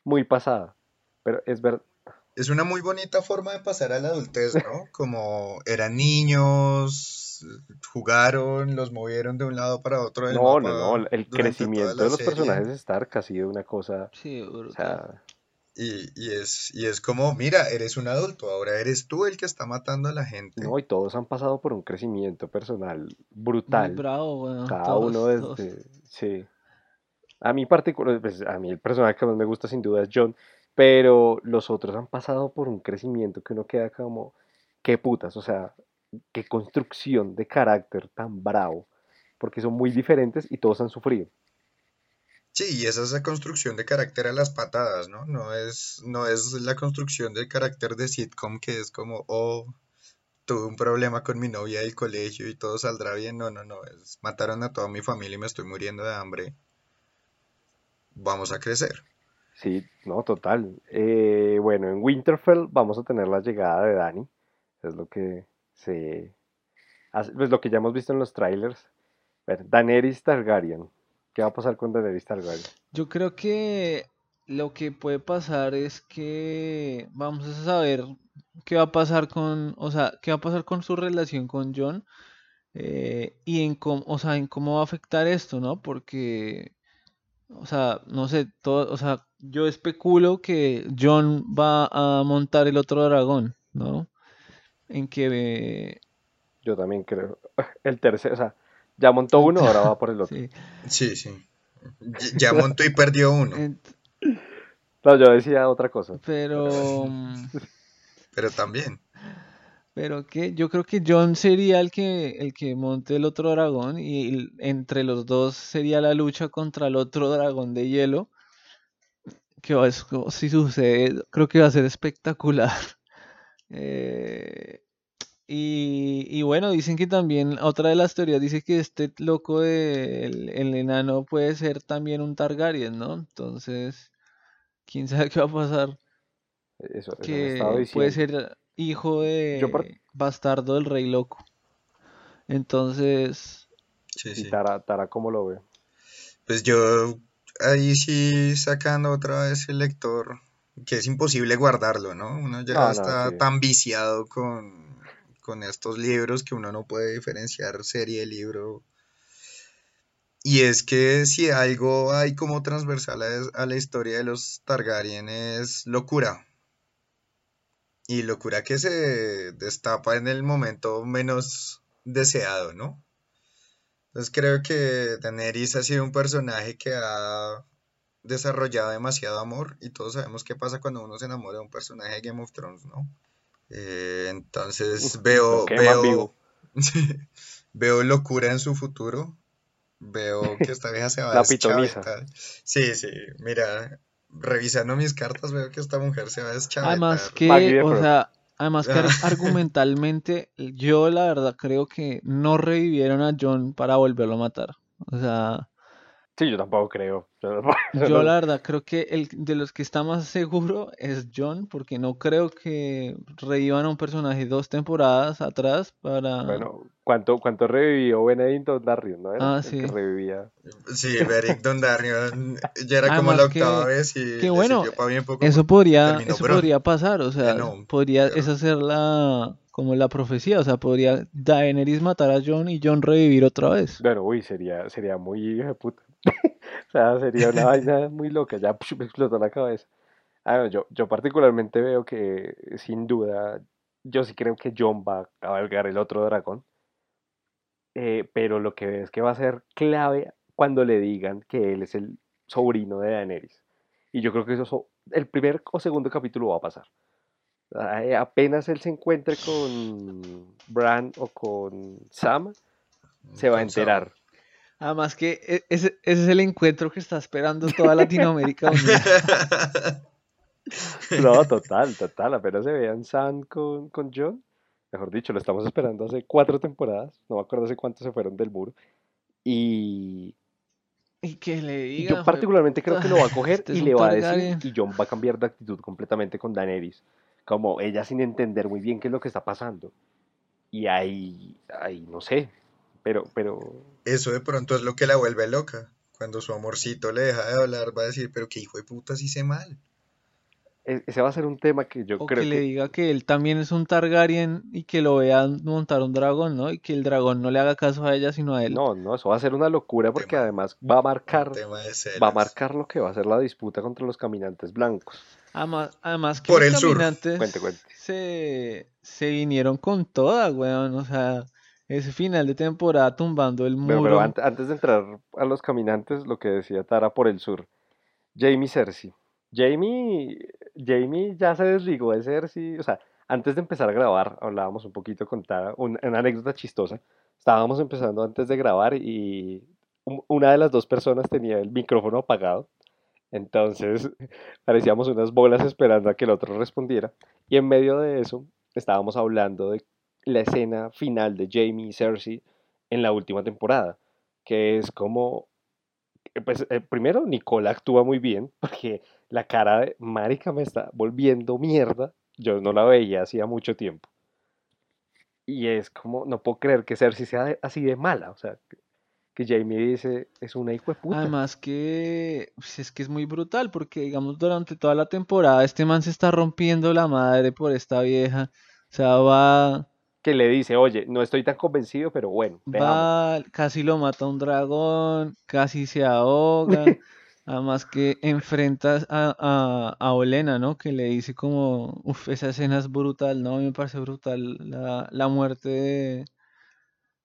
[SPEAKER 1] muy pasada. Pero es verdad.
[SPEAKER 3] Es una muy bonita forma de pasar a la adultez, ¿no? Como eran niños, jugaron, los movieron de un lado para otro del
[SPEAKER 1] No, no,
[SPEAKER 3] mapa
[SPEAKER 1] no, el crecimiento de los
[SPEAKER 3] serie.
[SPEAKER 1] personajes de Stark ha sido una cosa,
[SPEAKER 2] Sí,
[SPEAKER 1] o sea,
[SPEAKER 3] Y, y es, y es como, mira, eres un adulto, ahora eres tú el que está matando a la gente.
[SPEAKER 1] no, y todos han pasado por un crecimiento personal
[SPEAKER 2] Muy
[SPEAKER 1] brutal,
[SPEAKER 2] bravo, weón,
[SPEAKER 1] cada
[SPEAKER 2] todos,
[SPEAKER 1] uno
[SPEAKER 2] todos.
[SPEAKER 1] sí. A mí particular, pues, a mí el personaje que más me gusta sin duda es John, pero los otros han pasado por un crecimiento que uno queda como, qué putas, o sea, qué construcción de carácter tan bravo, porque son muy diferentes y todos han sufrido.
[SPEAKER 3] Sí, y esa es la construcción de carácter a las patadas, ¿no? No es, no es la construcción de carácter de sitcom que es como, oh, tuve un problema con mi novia del colegio y todo saldrá bien. No, no, no, es mataron a toda mi familia y me estoy muriendo de hambre. Vamos a crecer.
[SPEAKER 1] Sí, no, total. Eh, bueno, en Winterfell vamos a tener la llegada de Dani. Es lo que se... Pues lo que ya hemos visto en los trailers. Ver, Daenerys Targaryen. ¿Qué va a pasar con Daenerys Targaryen?
[SPEAKER 2] Yo creo que lo que puede pasar es que vamos a saber qué va a pasar con, o sea, qué va a pasar con su relación con John eh, y en cómo, o sea, en cómo va a afectar esto, ¿no? Porque, o sea, no sé, todo, o sea, yo especulo que John va a montar el otro dragón, ¿no? En que eh,
[SPEAKER 1] Yo también creo. El tercero, o sea, ya montó uno, ahora va por el otro.
[SPEAKER 2] sí,
[SPEAKER 3] Sí, sí. Ya montó y perdió uno,
[SPEAKER 1] No, yo decía otra cosa.
[SPEAKER 2] pero
[SPEAKER 3] pero también.
[SPEAKER 2] Pero que yo creo que John sería el que el que monte el otro dragón y el- entre los dos sería la lucha contra el otro dragón de hielo. Que va- si sucede, creo que va a ser espectacular. Eh, y, y bueno, dicen que también, otra de las teorías dice que este loco de el, el enano puede ser también un Targaryen, ¿no? Entonces, quién sabe qué va a pasar
[SPEAKER 1] Eso, eso
[SPEAKER 2] que puede ser hijo
[SPEAKER 1] Yo por-
[SPEAKER 2] de bastardo del rey loco. Entonces,
[SPEAKER 3] Sí,
[SPEAKER 1] Y
[SPEAKER 3] sí.
[SPEAKER 1] Tara, Tara, ¿cómo lo ve?
[SPEAKER 3] Pues yo ahí sí sacando otra vez el lector, que es imposible guardarlo, ¿no? Uno ya
[SPEAKER 1] no,
[SPEAKER 3] está
[SPEAKER 1] sí.
[SPEAKER 3] tan viciado con, con estos libros que uno no puede diferenciar serie de libro. Y es que si algo hay como transversal a, la historia de los Targaryen es locura. Y locura que se destapa en el momento menos deseado, ¿no? Entonces creo que Daenerys ha sido un personaje que ha desarrollado demasiado amor y todos sabemos qué pasa cuando uno se enamora de un personaje de Game of Thrones, ¿no? Eh, entonces veo, veo, veo locura en su futuro, veo que esta vieja se va a
[SPEAKER 1] La pitoniza.
[SPEAKER 3] Sí, sí, mira, revisando mis cartas veo que esta mujer se va a deschavetar.
[SPEAKER 2] además que, o sea, además que ar- argumentalmente, yo la verdad creo que no revivieron a John para volverlo a matar. O sea,
[SPEAKER 1] Sí, yo tampoco creo. Yo,
[SPEAKER 2] la verdad creo que el de los que está más seguro es John, porque no creo que revivan a un personaje dos temporadas atrás para...
[SPEAKER 1] Bueno, ¿cuánto, cuánto revivió Benedict Dondarrion, no era?
[SPEAKER 2] Ah, sí.
[SPEAKER 1] que revivía.
[SPEAKER 3] Sí, Beric Dondarrion ya era como la octava
[SPEAKER 2] que-
[SPEAKER 3] vez y
[SPEAKER 2] que bueno,
[SPEAKER 3] bien poco
[SPEAKER 2] Eso podría,
[SPEAKER 3] terminó
[SPEAKER 2] eso podría pasar, o sea,
[SPEAKER 3] no,
[SPEAKER 2] podría
[SPEAKER 3] pero-
[SPEAKER 2] esa ser la como la profecía, o sea, podría Daenerys matar a Jon y Jon revivir otra vez.
[SPEAKER 1] Bueno, uy, sería, sería muy hijo de puta. O sea, sería una vaina muy loca, ya me explotó la cabeza. Ah, no, yo, yo particularmente veo que, sin duda, yo sí creo que John va a cabalgar el otro dragón. eh, pero lo que es que va a ser clave cuando le digan que él es el sobrino de Daenerys. Y yo creo que eso el primer o segundo capítulo va a pasar. Eh, apenas él se encuentre con Bran o con Sam, se va a enterar.
[SPEAKER 2] Además que e- ese, ese es el encuentro que está esperando toda Latinoamérica.
[SPEAKER 1] No, total, total. Apenas se vean Sam con, con John. Mejor dicho, lo estamos esperando hace cuatro temporadas. No me acuerdo hace cuántos se fueron del muro. Y,
[SPEAKER 2] Y que le diga,
[SPEAKER 1] yo particularmente creo que lo va a coger
[SPEAKER 2] este es
[SPEAKER 1] y le va a decir.
[SPEAKER 2] Targaryen.
[SPEAKER 1] Y John va a cambiar de actitud completamente con Daenerys. Como ella sin entender muy bien qué es lo que está pasando. Y ahí, ahí no sé. Pero, pero
[SPEAKER 3] Eso de pronto es lo que la vuelve loca. Cuando su amorcito le deja de hablar, va a decir, pero qué hijo de puta si hice mal.
[SPEAKER 1] e- ese va a ser un tema que yo
[SPEAKER 2] O
[SPEAKER 1] creo
[SPEAKER 2] que le
[SPEAKER 1] que
[SPEAKER 2] diga que él también es un Targaryen y que lo vea montar un dragón, ¿no? Y que el dragón no le haga caso a ella, sino a él.
[SPEAKER 1] no, no, eso va a ser una locura porque
[SPEAKER 3] Tema-
[SPEAKER 1] además va a marcar,
[SPEAKER 3] Tema de
[SPEAKER 1] va a marcar lo que va a ser la disputa contra los caminantes blancos.
[SPEAKER 2] Además, además que
[SPEAKER 3] Por
[SPEAKER 2] los
[SPEAKER 3] el sur.
[SPEAKER 2] caminantes
[SPEAKER 1] Cuente, cuente.
[SPEAKER 2] se, se vinieron con toda, weón. O sea, ese final de temporada tumbando el muro.
[SPEAKER 1] pero ant- antes de entrar a los caminantes, lo que decía Tara por el sur. Jamie Cersei. Jamie, Jamie ya se desligó de Cersei. O sea, antes de empezar a grabar, hablábamos un poquito con Tara, un- una anécdota chistosa. Estábamos empezando antes de grabar y un- una de las dos personas tenía el micrófono apagado. Entonces parecíamos unas bolas esperando a que el otro respondiera. Y en medio de eso estábamos hablando de la escena final de Jamie y Cersei en la última temporada, que es como, eh, pues eh, primero Nicole actúa muy bien, porque la cara de Marica me está volviendo mierda, yo no la veía hacía mucho tiempo. Y es como, no puedo creer que Cersei sea así de mala, o sea, que, que Jamie dice, es una hijo de puta.
[SPEAKER 2] Además que pues, es que es muy brutal porque digamos durante toda la temporada este man se está rompiendo la madre por esta vieja. O sea, va,
[SPEAKER 1] que le dice, oye, no estoy tan convencido, pero bueno,
[SPEAKER 2] va, casi lo mata un dragón, casi se ahoga. Además que enfrentas a, a, a Olena, ¿no? Que le dice como, uff, esa escena es brutal, ¿no? A mí me parece brutal la, la muerte de,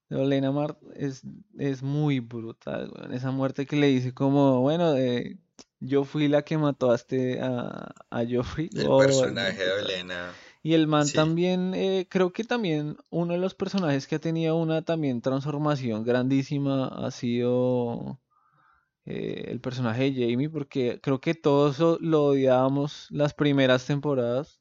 [SPEAKER 2] de Olena Mart es, es muy brutal. Esa muerte que le dice como, bueno, eh, yo fui la que mató a este, a, a Joffrey.
[SPEAKER 3] El
[SPEAKER 2] Oh,
[SPEAKER 3] personaje de
[SPEAKER 2] brutal.
[SPEAKER 3] Olena.
[SPEAKER 2] Y el man
[SPEAKER 3] Sí.
[SPEAKER 2] también, eh, creo que también uno de los personajes que ha tenido una también transformación grandísima ha sido eh, el personaje de Jamie, porque creo que todos lo, odiábamos las primeras temporadas.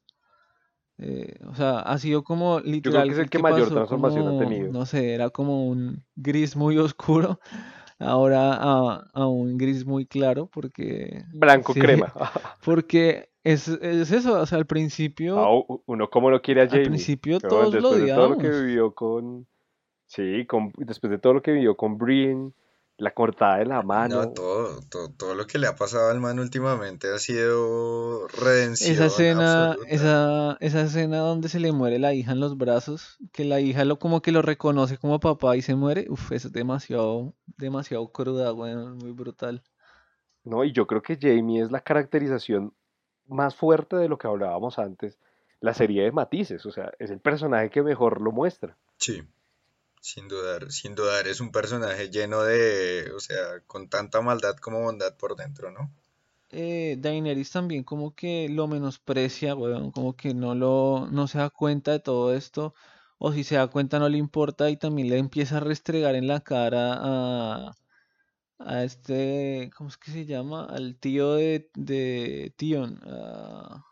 [SPEAKER 2] Eh, o sea, ha sido como literal
[SPEAKER 1] que es el que mayor transformación ha
[SPEAKER 2] como,
[SPEAKER 1] tenido.
[SPEAKER 2] No sé, era como un gris muy oscuro, ahora a, a un gris muy claro, porque
[SPEAKER 1] Blanco
[SPEAKER 2] sí,
[SPEAKER 1] crema.
[SPEAKER 2] porque es, es eso, o sea, al principio...
[SPEAKER 1] Ah, uno como no quiere a
[SPEAKER 2] Al
[SPEAKER 1] Jamie.
[SPEAKER 2] principio
[SPEAKER 1] Pero
[SPEAKER 2] todos lo
[SPEAKER 1] después de todo lo que vivió con. Sí, con, después de todo lo que vivió con Brienne, la cortada de la
[SPEAKER 3] No,
[SPEAKER 1] mano.
[SPEAKER 3] todo, todo, todo lo que le ha pasado al man últimamente ha sido redención
[SPEAKER 2] Esa escena, esa, esa escena donde se le muere la hija en los brazos, que la hija lo como que lo reconoce como papá y se muere, uf, es demasiado, demasiado cruda, bueno, muy brutal.
[SPEAKER 1] No, y yo creo que Jamie es la caracterización más fuerte de lo que hablábamos antes, la serie de matices, o sea, es el personaje que mejor lo muestra.
[SPEAKER 3] Sí, sin dudar, sin dudar es un personaje lleno de, o sea, con tanta maldad como bondad por dentro, ¿no?
[SPEAKER 2] Eh, Daenerys también como que lo menosprecia, weón, como que no lo, no se da cuenta de todo esto, o si se da cuenta no le importa y también le empieza a restregar en la cara a, a este, ¿cómo es que se llama? Al tío de, de Tion, a-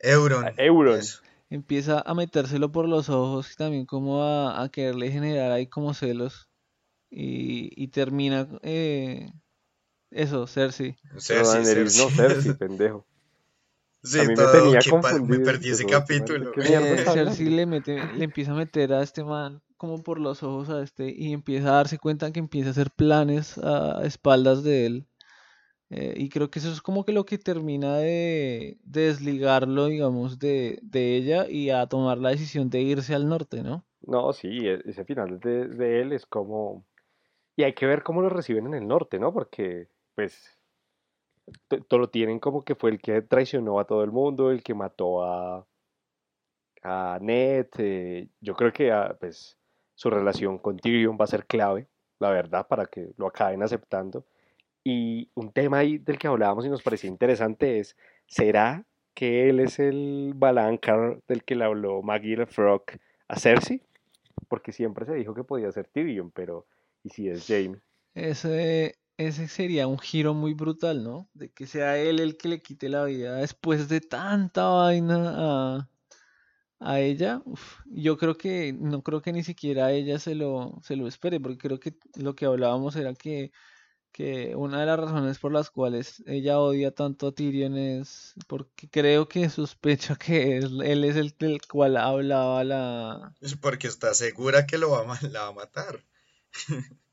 [SPEAKER 3] Euron,
[SPEAKER 1] A Euron.
[SPEAKER 3] eso.
[SPEAKER 2] empieza a metérselo por los ojos y también como a, a quererle generar ahí como celos y, y termina eh, eso, Cersei.
[SPEAKER 3] Cersei,
[SPEAKER 1] Daenerys no,
[SPEAKER 3] Cersei.
[SPEAKER 1] Cersei, pendejo.
[SPEAKER 3] Sí,
[SPEAKER 1] A mí me tenía
[SPEAKER 3] perdí ese
[SPEAKER 1] yo como, "Este man,
[SPEAKER 3] capítulo.
[SPEAKER 1] ¿de qué mierda
[SPEAKER 2] Eh,
[SPEAKER 1] está hablando?".
[SPEAKER 2] Cersei le mete, le empieza a meter a este man como por los ojos a este y empieza a darse cuenta que empieza a hacer planes a espaldas de él. Eh, y creo que eso es como que lo que termina de, de desligarlo, digamos, de, de ella y a tomar la decisión de irse al norte, ¿no?
[SPEAKER 1] No, sí, e- ese final de, de él es como... Y hay que ver cómo lo reciben en el norte, ¿no? Porque, pues, todo lo tienen como que fue el que traicionó a todo el mundo, el que mató a, a Ned. eh, yo creo que, ah, pues, su relación con Tyrion va a ser clave, la verdad, para que lo acaben aceptando. Y un tema ahí del que hablábamos y nos parecía interesante es, ¿será que él es el Balancar del que le habló Maggie Frog a Cersei? Porque siempre se dijo que podía ser Tyrion, pero ¿y si es Jaime?
[SPEAKER 2] Ese, ese sería un giro muy brutal, ¿no? De que sea él el que le quite la vida después de tanta vaina a, a ella. Yo creo que no creo que ni siquiera ella se lo, se lo espere, porque creo que lo que hablábamos era que, que una de las razones por las cuales ella odia tanto a Tyrion es porque creo que sospecha que él, es el del cual hablaba la...
[SPEAKER 3] Es porque está segura que lo va la va a matar.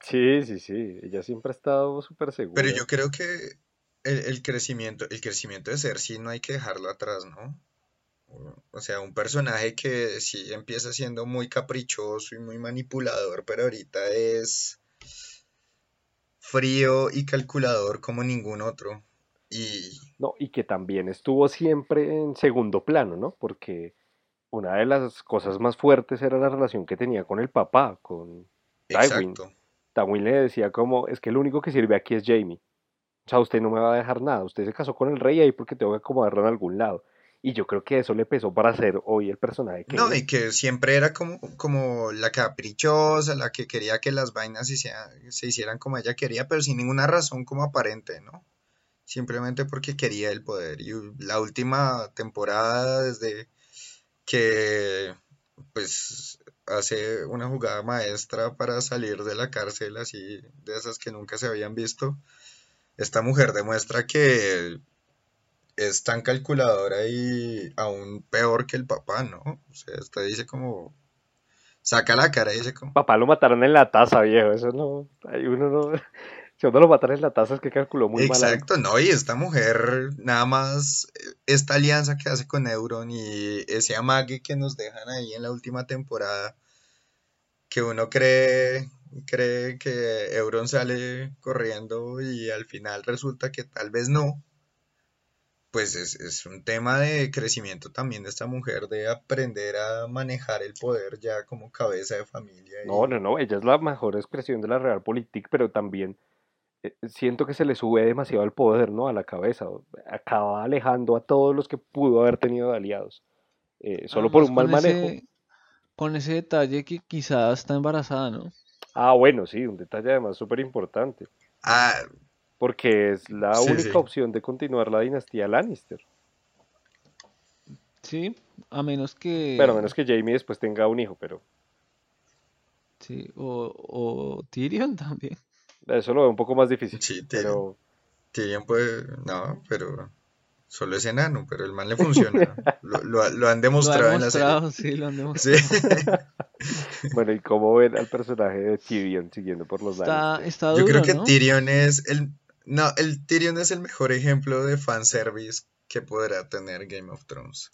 [SPEAKER 1] Sí, sí, sí, ella siempre ha estado súper
[SPEAKER 3] Pero
[SPEAKER 1] segura.
[SPEAKER 3] yo creo que el, el crecimiento, el crecimiento de Cersei no hay que dejarlo atrás, ¿no? O o sea, un personaje que sí empieza siendo muy caprichoso y muy manipulador, pero ahorita es frío y calculador como ningún otro. Y
[SPEAKER 1] No, y que también estuvo siempre en segundo plano, ¿no? Porque una de las cosas más fuertes era la relación que tenía con el papá, con Tywin.
[SPEAKER 3] exacto.
[SPEAKER 1] Tywin le decía como, es que el único que sirve aquí es Jamie. O sea, usted no me va a dejar nada. Usted se casó con el rey ahí porque tengo que acomodarlo en algún lado. Y yo creo que eso le pesó para ser hoy el personaje que
[SPEAKER 3] No,
[SPEAKER 1] es.
[SPEAKER 3] y que siempre era como, como la caprichosa, la que quería que las vainas se, se hicieran como ella quería, pero sin ninguna razón como aparente, ¿no? Simplemente porque quería el poder. Y la última temporada, desde que pues hace una jugada maestra para salir de la cárcel, así de esas que nunca se habían visto, esta mujer demuestra que es tan calculadora y aún peor que el papá, ¿no? O sea, esta dice como, saca la cara y dice como,
[SPEAKER 1] Papá lo mataron en la taza, viejo. Eso no. Uno no. Si uno lo mataron en la taza es que calculó muy mal algo.
[SPEAKER 3] exacto, no, y esta mujer, nada más, eh, esta alianza que hace con Euron y ese amague que nos dejan ahí en la última temporada, que uno cree, cree que Euron sale corriendo y al final resulta que tal vez no. Pues es, es un tema de crecimiento también de esta mujer, de aprender a manejar el poder ya como cabeza de familia.
[SPEAKER 1] No,
[SPEAKER 3] Y
[SPEAKER 1] no, no. Ella es la mejor expresión de la Realpolitik, pero también siento que se le sube demasiado el poder, ¿no? A la cabeza. Acaba alejando a todos los que pudo haber tenido de aliados. eh, solo por un mal manejo.
[SPEAKER 2] ese, con ese detalle que quizás está embarazada, ¿no?
[SPEAKER 1] Ah, bueno, sí, un detalle además súper importante.
[SPEAKER 3] ah,
[SPEAKER 1] Porque es la
[SPEAKER 3] sí,
[SPEAKER 1] única
[SPEAKER 3] sí.
[SPEAKER 1] opción de continuar la dinastía Lannister.
[SPEAKER 2] Sí, a menos que...
[SPEAKER 1] Bueno, a menos que Jaime después tenga un hijo, pero
[SPEAKER 2] Sí, o, o Tyrion también.
[SPEAKER 1] Eso lo veo un poco más difícil.
[SPEAKER 3] Sí, Tyrion.
[SPEAKER 1] Pero
[SPEAKER 3] Tyrion puede, no, pero solo es enano, pero el man le funciona. Lo, lo- lo han
[SPEAKER 2] Lo
[SPEAKER 3] demostrado
[SPEAKER 2] han
[SPEAKER 3] en la serie.
[SPEAKER 2] demostrado, sí, lo han demostrado.
[SPEAKER 3] Sí.
[SPEAKER 1] bueno, ¿y cómo ven al personaje de Tyrion siguiendo por los
[SPEAKER 2] Está, está
[SPEAKER 3] Yo creo
[SPEAKER 2] duro,
[SPEAKER 3] que
[SPEAKER 2] ¿no?
[SPEAKER 3] Tyrion es el, no, el Tyrion es el mejor ejemplo de fanservice que podrá tener Game of Thrones.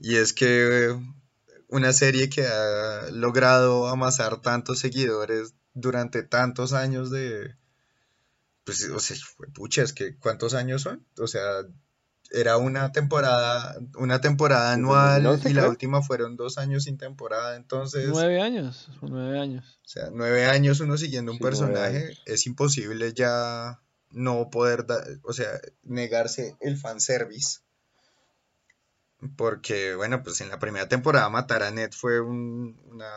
[SPEAKER 3] Y es que una serie que ha logrado amasar tantos seguidores durante tantos años de, pues, o sea, fue- pucha, es que ¿cuántos años son? O sea, era una temporada, una temporada anual
[SPEAKER 1] 2011,
[SPEAKER 3] y la
[SPEAKER 1] creo.
[SPEAKER 3] última fueron dos años sin temporada, entonces,
[SPEAKER 2] Nueve años, son nueve años.
[SPEAKER 3] o sea, nueve años uno siguiendo un
[SPEAKER 1] Sí,
[SPEAKER 3] personaje, es imposible ya no poder, da- o sea, negarse el fanservice. Porque, bueno, pues en la primera temporada matar a Ned fue un, una,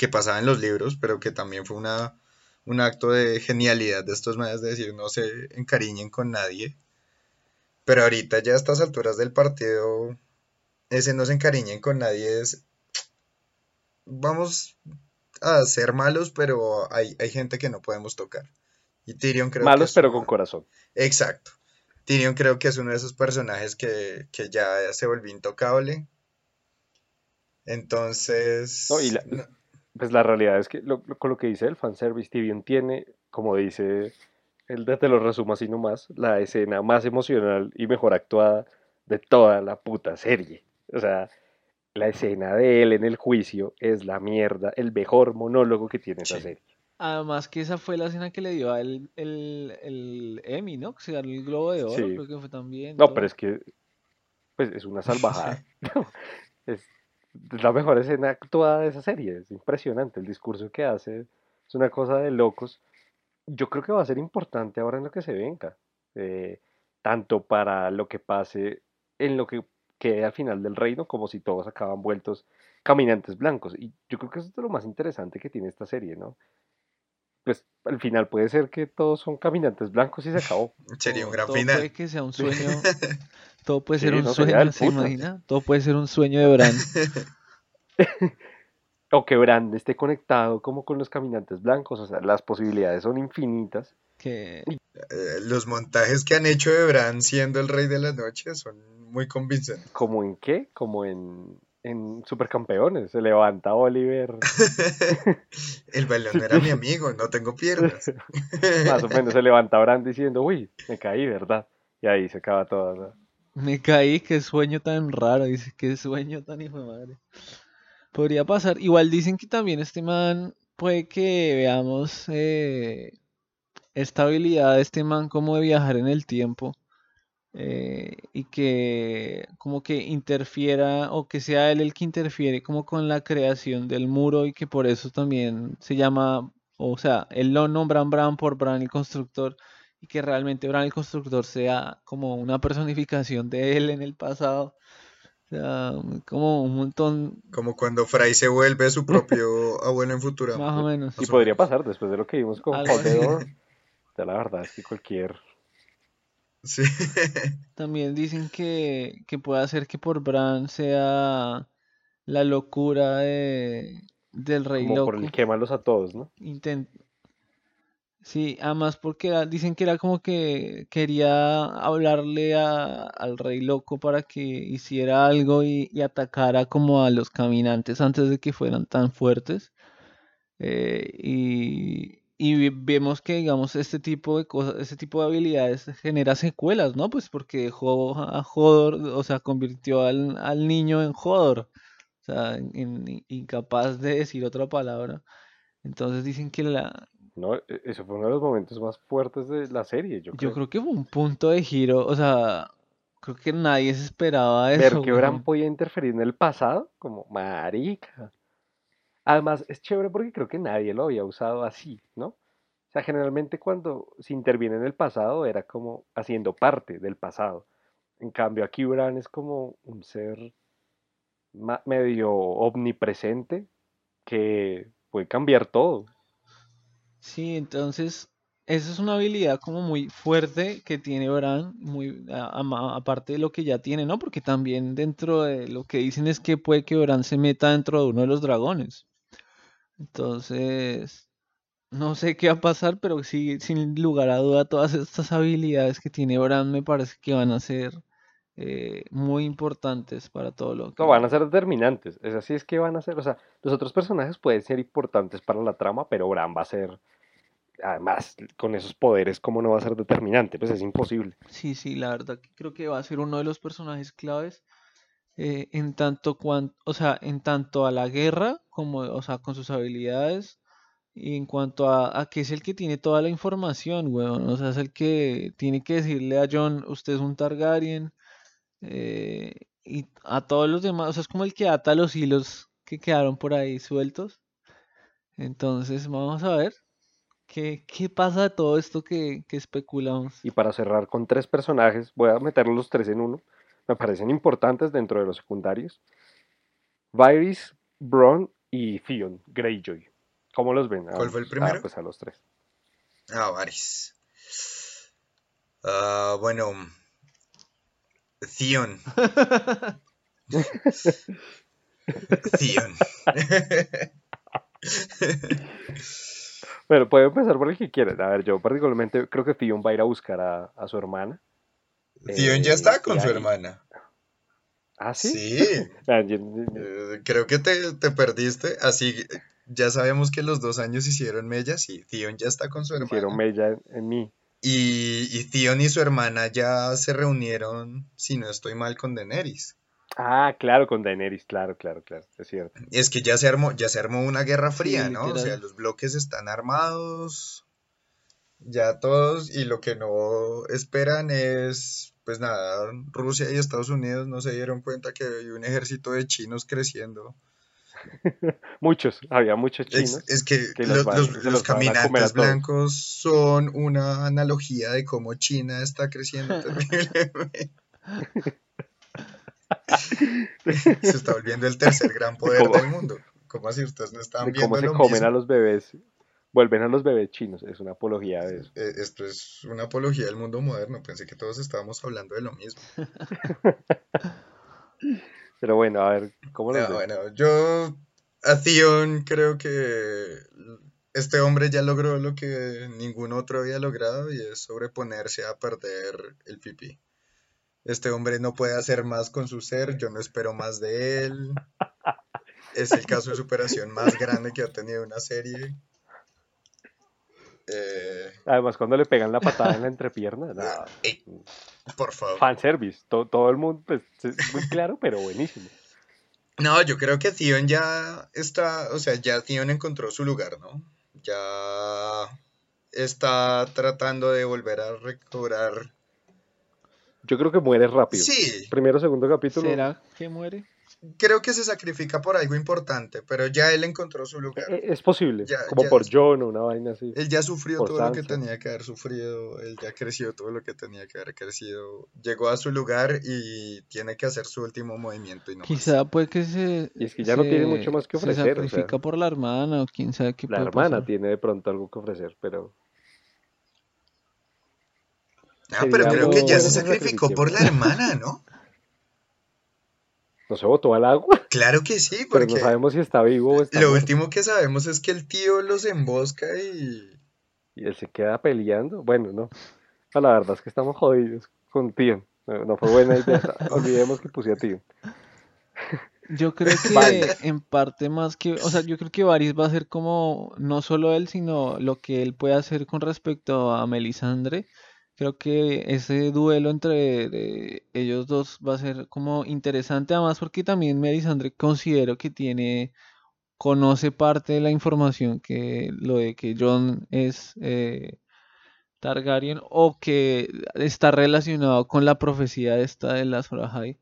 [SPEAKER 3] que pasaba en los libros, pero que también fue una, un acto de genialidad de estos manes de decir no se encariñen con nadie. Pero ahorita ya a estas alturas del partido, ese no se encariñen con nadie es, vamos a ser malos, pero hay, hay gente que no podemos tocar. Y Tyrion creo que
[SPEAKER 1] Malos
[SPEAKER 3] es
[SPEAKER 1] pero con corazón.
[SPEAKER 3] Exacto. Tyrion creo que es uno de esos personajes que, que ya se volvió intocable. Entonces,
[SPEAKER 1] No, y la-
[SPEAKER 3] no-
[SPEAKER 1] Pues la realidad es que lo- lo- con lo que dice el fanservice, Tyrion tiene, como dice, él te lo resumo así nomás, la escena más emocional y mejor actuada de toda la puta serie. O sea, la escena de él en el juicio es la mierda, el mejor monólogo que tiene esa serie.
[SPEAKER 2] Además que esa fue la escena que le dio a él el, el Emmy, ¿no? Que se ganó el Globo de Oro,
[SPEAKER 1] Sí.
[SPEAKER 2] creo que fue también.
[SPEAKER 1] No,
[SPEAKER 2] todo.
[SPEAKER 1] pero es que, pues es una salvajada. Es la mejor escena actuada de esa serie. Es impresionante el discurso que hace. Es una cosa de locos. Yo creo que va a ser importante ahora en lo que se venga. eh, tanto para lo que pase en lo que quede al final del reino, como si todos acaban vueltos caminantes blancos. Y yo creo que eso es lo más interesante que tiene esta serie, ¿no? Pues al final puede ser que todos son caminantes blancos y se acabó.
[SPEAKER 3] Sería un gran
[SPEAKER 2] todo
[SPEAKER 3] final.
[SPEAKER 2] puede que sea un sueño, todo puede ser
[SPEAKER 1] Sí,
[SPEAKER 2] un
[SPEAKER 1] no, sería
[SPEAKER 2] sueño, ¿se imagina? Todo puede ser un sueño de Bran.
[SPEAKER 1] O que Bran esté conectado como con los caminantes blancos, o sea, las posibilidades son infinitas.
[SPEAKER 2] Que
[SPEAKER 3] Eh, los montajes que han hecho de Bran siendo el rey de la noche son muy convincentes.
[SPEAKER 1] ¿Como en qué? Como en, en Supercampeones. Se levanta Oliver,
[SPEAKER 3] El balón era mi amigo, no tengo piernas.
[SPEAKER 1] más o menos se levanta Bran diciendo, uy, me caí, ¿verdad? Y ahí se acaba todo. ¿no?
[SPEAKER 2] Me caí, qué sueño tan raro, dice, qué sueño tan hijo de madre. Podría pasar. Igual dicen que también este man puede que veamos eh, esta habilidad de este man como de viajar en el tiempo eh, y que como que interfiera o que sea él el que interfiere como con la creación del muro y que por eso también se llama, o sea, él lo nombran Bran por Bran el constructor y que realmente Bran el constructor sea como una personificación de él en el pasado. O sea, como un montón,
[SPEAKER 3] Como cuando Fry se vuelve su propio abuelo en Futurama.
[SPEAKER 2] más o menos.
[SPEAKER 1] Y podría pasar después de lo que vimos con. Ya la verdad es que cualquier...
[SPEAKER 3] Sí.
[SPEAKER 2] También dicen que, que puede hacer que por Bran sea la locura de, del rey
[SPEAKER 1] Como por
[SPEAKER 2] loco.
[SPEAKER 1] el quémalos a todos, ¿no?
[SPEAKER 2] Intent- Sí, además porque dicen que era como que quería hablarle a- al rey loco para que hiciera algo y, y atacara como a los caminantes antes de que fueran tan fuertes. Eh, y, y ve- vemos que, digamos, este tipo de cosas, este tipo de habilidades genera secuelas, ¿no? Pues porque dejó a Hodor, o sea, convirtió al, al niño en Hodor, o sea, en incapaz de decir otra palabra. Entonces dicen que la,
[SPEAKER 1] No, E- eso fue uno de los momentos más fuertes de la serie, yo
[SPEAKER 2] yo
[SPEAKER 1] creo.
[SPEAKER 2] creo que fue un punto de giro, o sea, creo que nadie se esperaba
[SPEAKER 1] Ver
[SPEAKER 2] eso,
[SPEAKER 1] que Bran podía interferir en el pasado, como marica. Además, es chévere porque creo que nadie lo había usado así, ¿no? O sea, generalmente cuando se interviene en el pasado era como haciendo parte del pasado. En cambio, aquí Bran es como un ser medio omnipresente que puede cambiar todo.
[SPEAKER 2] Sí, entonces, esa es una habilidad como muy fuerte que tiene Bran, muy aparte de lo que ya tiene, ¿no? Porque también dentro de lo que dicen es que puede que Bran se meta dentro de uno de los dragones. Entonces, no sé qué va a pasar, pero sí, sin lugar a duda, todas estas habilidades que tiene Bran me parece que van a ser eh, muy importantes para todo lo
[SPEAKER 1] No, van
[SPEAKER 2] que...
[SPEAKER 1] a ser determinantes. Es así es que van a ser, o sea, los otros personajes pueden ser importantes para la trama, pero Bran va a ser, además, con esos poderes, ¿cómo no va a ser determinante? Pues es imposible.
[SPEAKER 2] Sí, sí, la verdad que creo que va a ser uno de los personajes claves eh, en tanto cuan- o sea, en tanto a la guerra como, o sea, con sus habilidades y en cuanto a, a que es el que tiene toda la información, weón, o sea, es el que tiene que decirle a Jon, usted es un Targaryen eh, y a todos los demás, o sea, es como el que ata los hilos que quedaron por ahí sueltos. Entonces, vamos a ver qué, qué pasa de todo esto que, que especulamos.
[SPEAKER 1] Y para cerrar con tres personajes, voy a meterlos los tres en uno. Me parecen importantes dentro de los secundarios. Varys, Bronn y Theon Greyjoy. ¿Cómo los ven?
[SPEAKER 3] ¿Cuál fue el?
[SPEAKER 1] Ah,
[SPEAKER 3] primero?
[SPEAKER 1] pues a los tres.
[SPEAKER 3] Ah, Varys. Ah, bueno, Theon. Theon.
[SPEAKER 1] Bueno, puede empezar por el que quieran. A ver, yo particularmente creo que Theon va a ir a buscar a, a su hermana.
[SPEAKER 3] Theon ya
[SPEAKER 1] Eh,
[SPEAKER 3] está con su
[SPEAKER 1] ahí-
[SPEAKER 3] hermana.
[SPEAKER 1] ¿Ah, sí?
[SPEAKER 3] Sí,
[SPEAKER 1] Ah, yo- yo- yo-
[SPEAKER 3] eh, creo que te, te perdiste. Así, ya sabemos que los dos años hicieron mella. Sí, Theon ya está con su
[SPEAKER 1] Hicieron
[SPEAKER 3] hermana.
[SPEAKER 1] mella en, en mí.
[SPEAKER 3] Y, y Theon y su hermana ya se reunieron, si no estoy mal, con Daenerys.
[SPEAKER 1] Ah, claro, con Daenerys, claro, claro, claro, es cierto.
[SPEAKER 3] Es que ya se armó, ya se armó una guerra fría,
[SPEAKER 2] Sí,
[SPEAKER 3] ¿no? O sea, los bloques están armados, ya todos, y lo que no esperan es pues nada, Rusia y Estados Unidos no se dieron cuenta que hay un ejército de chinos creciendo.
[SPEAKER 1] Muchos, había muchos chinos
[SPEAKER 3] es que
[SPEAKER 1] que
[SPEAKER 3] los,
[SPEAKER 1] van-
[SPEAKER 3] caminantes blancos son una analogía de cómo China está creciendo terriblemente. Se está volviendo el tercer gran poder
[SPEAKER 1] cómo-
[SPEAKER 3] del mundo. ¿Cómo así ustedes no están viendo
[SPEAKER 1] cómo se
[SPEAKER 3] lo
[SPEAKER 1] comen
[SPEAKER 3] mismo?
[SPEAKER 1] a los bebés, vuelven a los bebés chinos, es una apología de eso.
[SPEAKER 3] Eh, Esto es una apología del mundo moderno. Pensé que todos estábamos hablando de lo mismo.
[SPEAKER 1] Pero bueno, a ver, ¿cómo los
[SPEAKER 3] No, bueno, yo a Theon creo que este hombre ya logró lo que ningún otro había logrado y es sobreponerse a perder el pipí. Este hombre no puede hacer más con su ser, yo no espero más de él. Es el caso de superación más grande que ha tenido una serie. Eh,
[SPEAKER 1] Además, cuando le pegan la patada en la entrepierna, no,
[SPEAKER 3] ey, por favor.
[SPEAKER 1] fanservice, to- todo el mundo, pues, es muy claro, pero buenísimo.
[SPEAKER 3] No, yo creo que Theon ya está, o sea, ya Theon encontró su lugar, ¿no? Ya está tratando de volver a recobrar.
[SPEAKER 1] Yo creo que muere rápido.
[SPEAKER 3] Sí,
[SPEAKER 1] Primero, segundo capítulo.
[SPEAKER 2] ¿Será que muere?
[SPEAKER 3] Creo que se sacrifica por algo importante, pero ya él encontró su
[SPEAKER 1] eh,
[SPEAKER 3] lugar.
[SPEAKER 1] Es posible,
[SPEAKER 3] Ya-
[SPEAKER 1] como
[SPEAKER 3] ya-
[SPEAKER 1] por John o una vaina así.
[SPEAKER 3] Él ya sufrió
[SPEAKER 1] por
[SPEAKER 3] todo lo que tenía que haber sufrido, él ya creció todo lo que tenía que haber crecido, llegó a su lugar y tiene que hacer su último movimiento y no más.
[SPEAKER 2] Quizá puede que se,
[SPEAKER 1] Y es que ya no tiene mucho más que
[SPEAKER 2] se
[SPEAKER 1] ofrecer, o sea.
[SPEAKER 2] sacrifica por la hermana o quién sabe qué
[SPEAKER 1] La
[SPEAKER 2] puede
[SPEAKER 1] hermana
[SPEAKER 2] pasar.
[SPEAKER 1] tiene de pronto algo que ofrecer, pero
[SPEAKER 3] Ah, pero creo que ya se sacrificó por la hermana, ¿no?
[SPEAKER 1] No se botó al agua,
[SPEAKER 3] Claro que sí,
[SPEAKER 1] pero no
[SPEAKER 3] porque
[SPEAKER 1] sabemos si está vivo o está
[SPEAKER 3] lo
[SPEAKER 1] muerto.
[SPEAKER 3] último que sabemos es que el tío los embosca y...
[SPEAKER 1] Y él se queda peleando. Bueno, no. No, la verdad es que estamos jodidos con Tion. No, no fue buena idea. Olvidemos que puse a Tion.
[SPEAKER 2] Yo creo que
[SPEAKER 1] Vale.
[SPEAKER 2] en parte más que, o sea, yo creo que Varys va a ser como no solo él, sino lo que él puede hacer con respecto a Melisandre. Creo que ese duelo entre ellos dos va a ser como interesante, además porque también Melisandre considero que tiene, conoce parte de la información que lo de que Jon es eh, Targaryen o que está relacionado con la profecía esta de las Ahai.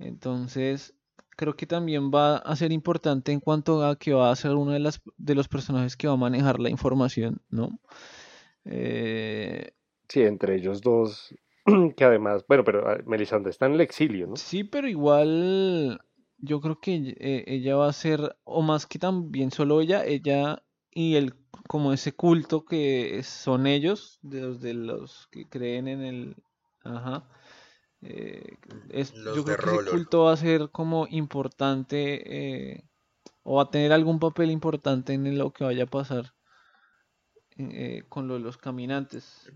[SPEAKER 2] Entonces, creo que también va a ser importante en cuanto a que va a ser uno de, las, de los personajes que va a manejar la información, ¿no? Eh,
[SPEAKER 1] Sí, entre ellos dos. Que además, bueno, pero ah, Melisandre está en el exilio, ¿no?
[SPEAKER 2] sí, pero igual yo creo que eh, ella va a ser, o más que también solo ella, ella y el como ese culto que son ellos, de los de los que creen en el, ajá, eh, es, yo creo que ese culto va a ser como importante eh, o va a tener algún papel importante en lo que vaya a pasar eh, con lo de los caminantes.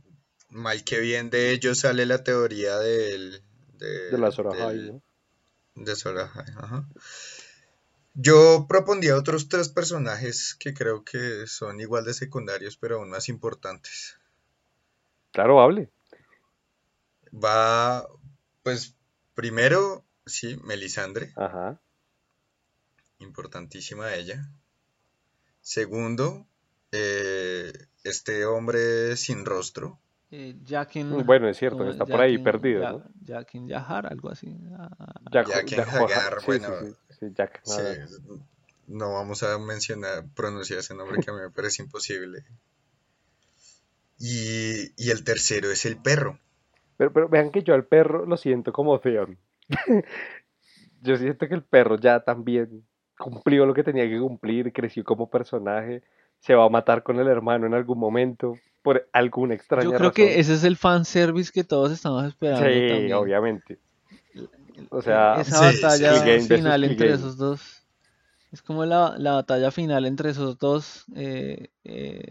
[SPEAKER 3] Mal que bien de ellos sale la teoría del... De,
[SPEAKER 1] De la
[SPEAKER 3] del-
[SPEAKER 1] ¿no?
[SPEAKER 3] de Azor Ahai, ajá. Yo propondría otros tres personajes que creo que son igual de secundarios, pero aún más importantes.
[SPEAKER 1] Claro, hable.
[SPEAKER 3] Va, pues, primero, sí, Melisandre,
[SPEAKER 1] Ajá.
[SPEAKER 3] importantísima ella. Segundo, eh, este hombre sin rostro.
[SPEAKER 2] Eh, Jaqen,
[SPEAKER 1] Bueno, es cierto,
[SPEAKER 2] ¿cómo
[SPEAKER 1] está
[SPEAKER 2] es?
[SPEAKER 1] por ahí perdido,
[SPEAKER 2] Ya-
[SPEAKER 1] ¿no?
[SPEAKER 2] Yahar, algo así. Ah,
[SPEAKER 1] Jack
[SPEAKER 3] Hagar,
[SPEAKER 1] sí,
[SPEAKER 3] bueno.
[SPEAKER 1] sí, sí, sí, Jack
[SPEAKER 3] no vamos a mencionar, pronunciar ese nombre que a mí me parece imposible. Y, y el tercero es el perro.
[SPEAKER 1] Pero, pero vean que yo al perro lo siento como Theon. Yo siento que el perro ya también cumplió lo que tenía que cumplir, creció como personaje, se va a matar con el hermano en algún momento, por alguna extraña
[SPEAKER 2] Yo creo
[SPEAKER 1] razón.
[SPEAKER 2] que ese es el fanservice que todos estamos esperando
[SPEAKER 1] Sí,
[SPEAKER 2] también.
[SPEAKER 1] obviamente. O sea,
[SPEAKER 2] Esa
[SPEAKER 3] Sí,
[SPEAKER 2] batalla final entre
[SPEAKER 1] Game.
[SPEAKER 2] esos dos. Es como la, la batalla final entre esos dos. eh, eh,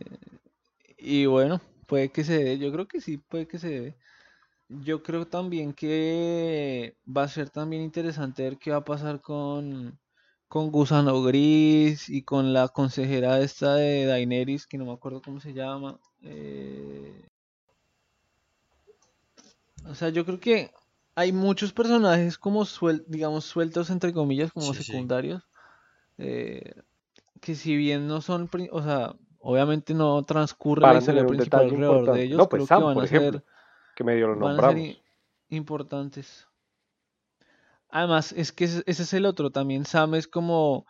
[SPEAKER 2] y bueno, puede que se dé. Yo creo que sí, puede que se dé. Yo creo también que va a ser también interesante ver qué va a pasar con, con Gusano Gris y con la consejera esta de Daenerys, que no me acuerdo cómo se llama. eh, o sea, yo creo que hay muchos personajes como suel- digamos sueltos entre comillas como
[SPEAKER 3] Sí, sí.
[SPEAKER 2] secundarios eh, que si bien no son, o sea, obviamente no transcurre la
[SPEAKER 1] Para
[SPEAKER 2] historia
[SPEAKER 1] tener un
[SPEAKER 2] principal alrededor de
[SPEAKER 1] importante.
[SPEAKER 2] ellos,
[SPEAKER 1] No, pues
[SPEAKER 2] creo
[SPEAKER 1] Sam,
[SPEAKER 2] que van
[SPEAKER 1] por
[SPEAKER 2] a
[SPEAKER 1] ejemplo,
[SPEAKER 2] ser
[SPEAKER 1] que medio lo
[SPEAKER 2] van a ser importantes. Además, es que ese, ese es el otro. También Sam es como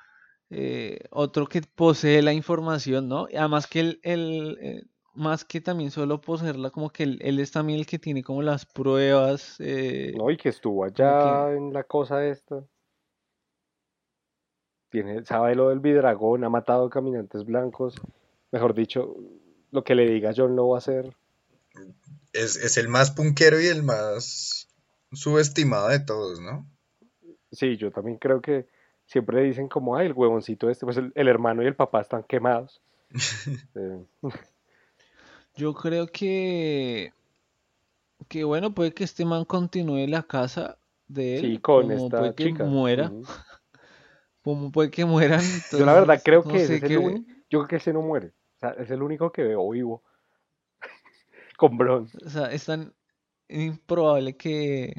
[SPEAKER 2] eh, otro que posee la información, ¿no? Y Además que él, él, eh, más que también solo poseerla, como que él, él es también el que tiene como las pruebas. eh,
[SPEAKER 1] No, y que estuvo
[SPEAKER 2] que
[SPEAKER 1] allá en la cosa esta. Tiene, sabe lo del bidragón, ha matado caminantes blancos. Mejor dicho, lo que le diga John lo va a hacer.
[SPEAKER 3] Es, es el más punquero y el más subestimado de todos, ¿no?
[SPEAKER 1] Sí, yo también creo que siempre dicen como, ay, el huevoncito este, pues el, el hermano y el papá están quemados. Eh,
[SPEAKER 2] yo creo que, que bueno, puede que este man continúe la casa de
[SPEAKER 1] sí,
[SPEAKER 2] él,
[SPEAKER 1] con
[SPEAKER 2] como
[SPEAKER 1] esta
[SPEAKER 2] puede que
[SPEAKER 1] chica.
[SPEAKER 2] muera,
[SPEAKER 1] Ujú.
[SPEAKER 2] como puede que mueran,
[SPEAKER 1] Yo la verdad creo
[SPEAKER 2] no
[SPEAKER 1] que ese
[SPEAKER 2] sé
[SPEAKER 1] es el
[SPEAKER 2] qué.
[SPEAKER 1] único, yo creo que ese no muere. O sea, es el único que veo vivo con Bron.
[SPEAKER 2] O sea, es tan improbable que,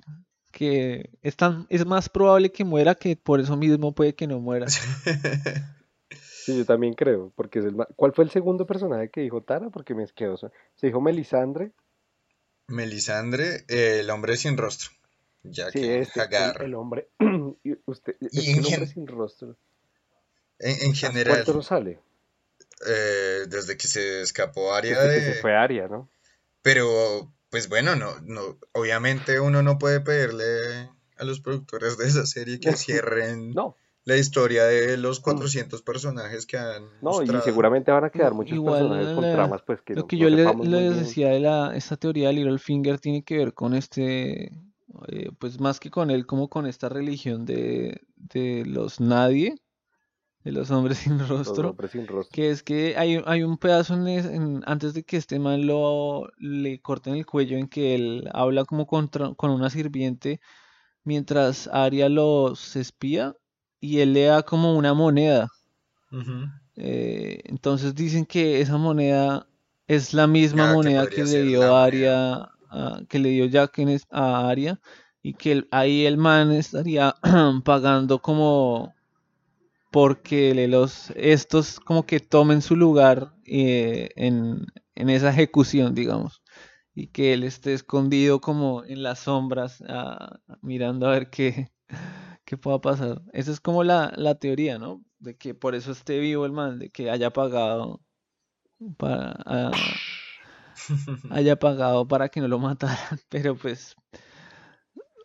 [SPEAKER 2] que es tan, es más probable que muera que por eso mismo puede que no muera.
[SPEAKER 1] Sí, yo también creo, porque es el ma- ¿Cuál fue el segundo personaje que dijo Tara? Porque me quedó. Se dijo Melisandre.
[SPEAKER 3] Melisandre, eh, el hombre sin rostro. Ya
[SPEAKER 1] Sí,
[SPEAKER 3] que
[SPEAKER 1] este, el,
[SPEAKER 3] Hagar.
[SPEAKER 1] el hombre. y usted,
[SPEAKER 3] Y en,
[SPEAKER 1] un hombre
[SPEAKER 3] gen-
[SPEAKER 1] sin rostro.
[SPEAKER 3] en, en
[SPEAKER 1] ¿Hace
[SPEAKER 3] general,
[SPEAKER 1] cuánto no sale?
[SPEAKER 3] eh, desde que se escapó Arya
[SPEAKER 1] Desde que se fue Aria, ¿no?
[SPEAKER 3] Pero, pues bueno, no, no, obviamente uno no puede pedirle a los productores de esa serie que cierren
[SPEAKER 1] No,
[SPEAKER 3] la historia de los 400 personajes que han
[SPEAKER 1] no, y seguramente van a quedar muchos
[SPEAKER 2] igual
[SPEAKER 1] personajes con
[SPEAKER 2] la-
[SPEAKER 1] tramas, pues que
[SPEAKER 2] lo
[SPEAKER 1] no,
[SPEAKER 2] que
[SPEAKER 1] no
[SPEAKER 2] yo le- les decía de la, esta teoría de Littlefinger tiene que ver con este, eh, pues más que con él, como con esta religión de, de los nadie, de los hombres sin
[SPEAKER 1] Los
[SPEAKER 2] rostro.
[SPEAKER 1] hombres sin rostro.
[SPEAKER 2] Que es que hay, hay un pedazo en, es- en- antes de que este man lo le corten el cuello en que él habla como contra- con una sirviente mientras Arya los espía y él le da como una moneda. Eh, entonces dicen que esa moneda es la misma
[SPEAKER 3] Ah,
[SPEAKER 2] moneda que le dio
[SPEAKER 3] la moneda.
[SPEAKER 2] Arya, a- que le dio Jack a Arya y que el- ahí el man estaría pagando como porque los estos como que tomen su lugar eh, en, en esa ejecución, digamos, y que él esté escondido como en las sombras, ah, mirando a ver qué, qué pueda pasar. Esa es como la, la teoría, ¿no? De que por eso esté vivo el man, de que haya pagado para ah, haya pagado para que no lo mataran, pero pues,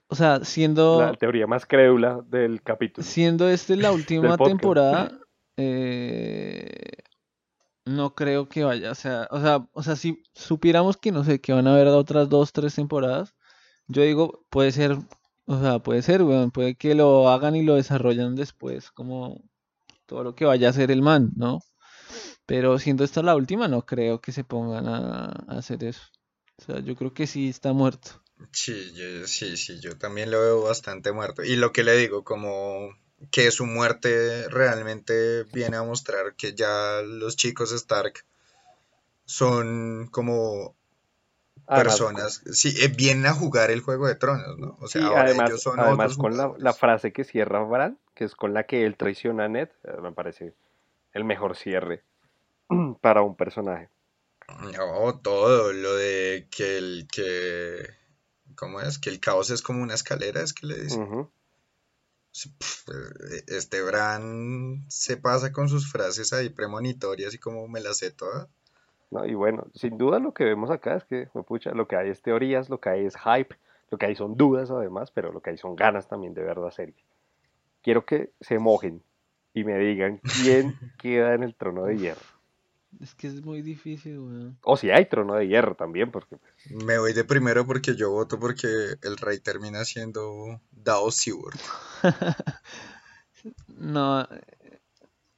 [SPEAKER 2] o sea,
[SPEAKER 1] La
[SPEAKER 2] siendo
[SPEAKER 1] teoría más crédula del capítulo.
[SPEAKER 2] Siendo este la última temporada, eh, no creo que vaya, o sea, o sea, o sea, si supiéramos que no sé, que van a haber otras dos, tres temporadas, yo digo, puede ser, o sea, puede ser, weón, puede que lo hagan y lo desarrollan después, como todo lo que vaya a hacer el man, ¿no? Pero siendo esta la última, no creo que se pongan a, a hacer eso. O sea, yo creo que sí está muerto.
[SPEAKER 3] Sí, yo- sí, sí, yo también lo veo bastante muerto. Y lo que le digo, como que su muerte realmente viene a mostrar que ya los chicos Stark son como
[SPEAKER 1] Además,
[SPEAKER 3] personas, sí, eh, vienen a jugar el Juego de Tronos, ¿no? O
[SPEAKER 1] Sí,
[SPEAKER 3] sea, ahora
[SPEAKER 1] además,
[SPEAKER 3] ellos son
[SPEAKER 1] además
[SPEAKER 3] otros
[SPEAKER 1] con la, la frase que cierra Bran, que es con la que él traiciona a Ned, eh, me parece el mejor cierre para un personaje.
[SPEAKER 3] No, todo, lo de que el que, ¿cómo es? Que el caos es como una escalera, es que le dicen. Eh, Este Bran se pasa con sus frases ahí premonitorias y como me las sé todas.
[SPEAKER 1] ¿no? Y bueno, sin duda lo que vemos acá es que, pucha, lo que hay es teorías, lo que hay es hype, lo que hay son dudas además, pero lo que hay son ganas también de ver la serie. Quiero que se mojen y me digan quién queda en el trono de hierro.
[SPEAKER 2] Es que es muy difícil, weón.
[SPEAKER 1] O si hay trono de hierro también, porque pues,
[SPEAKER 3] Me voy de primero porque yo voto porque el rey termina siendo Dao Seward.
[SPEAKER 2] No,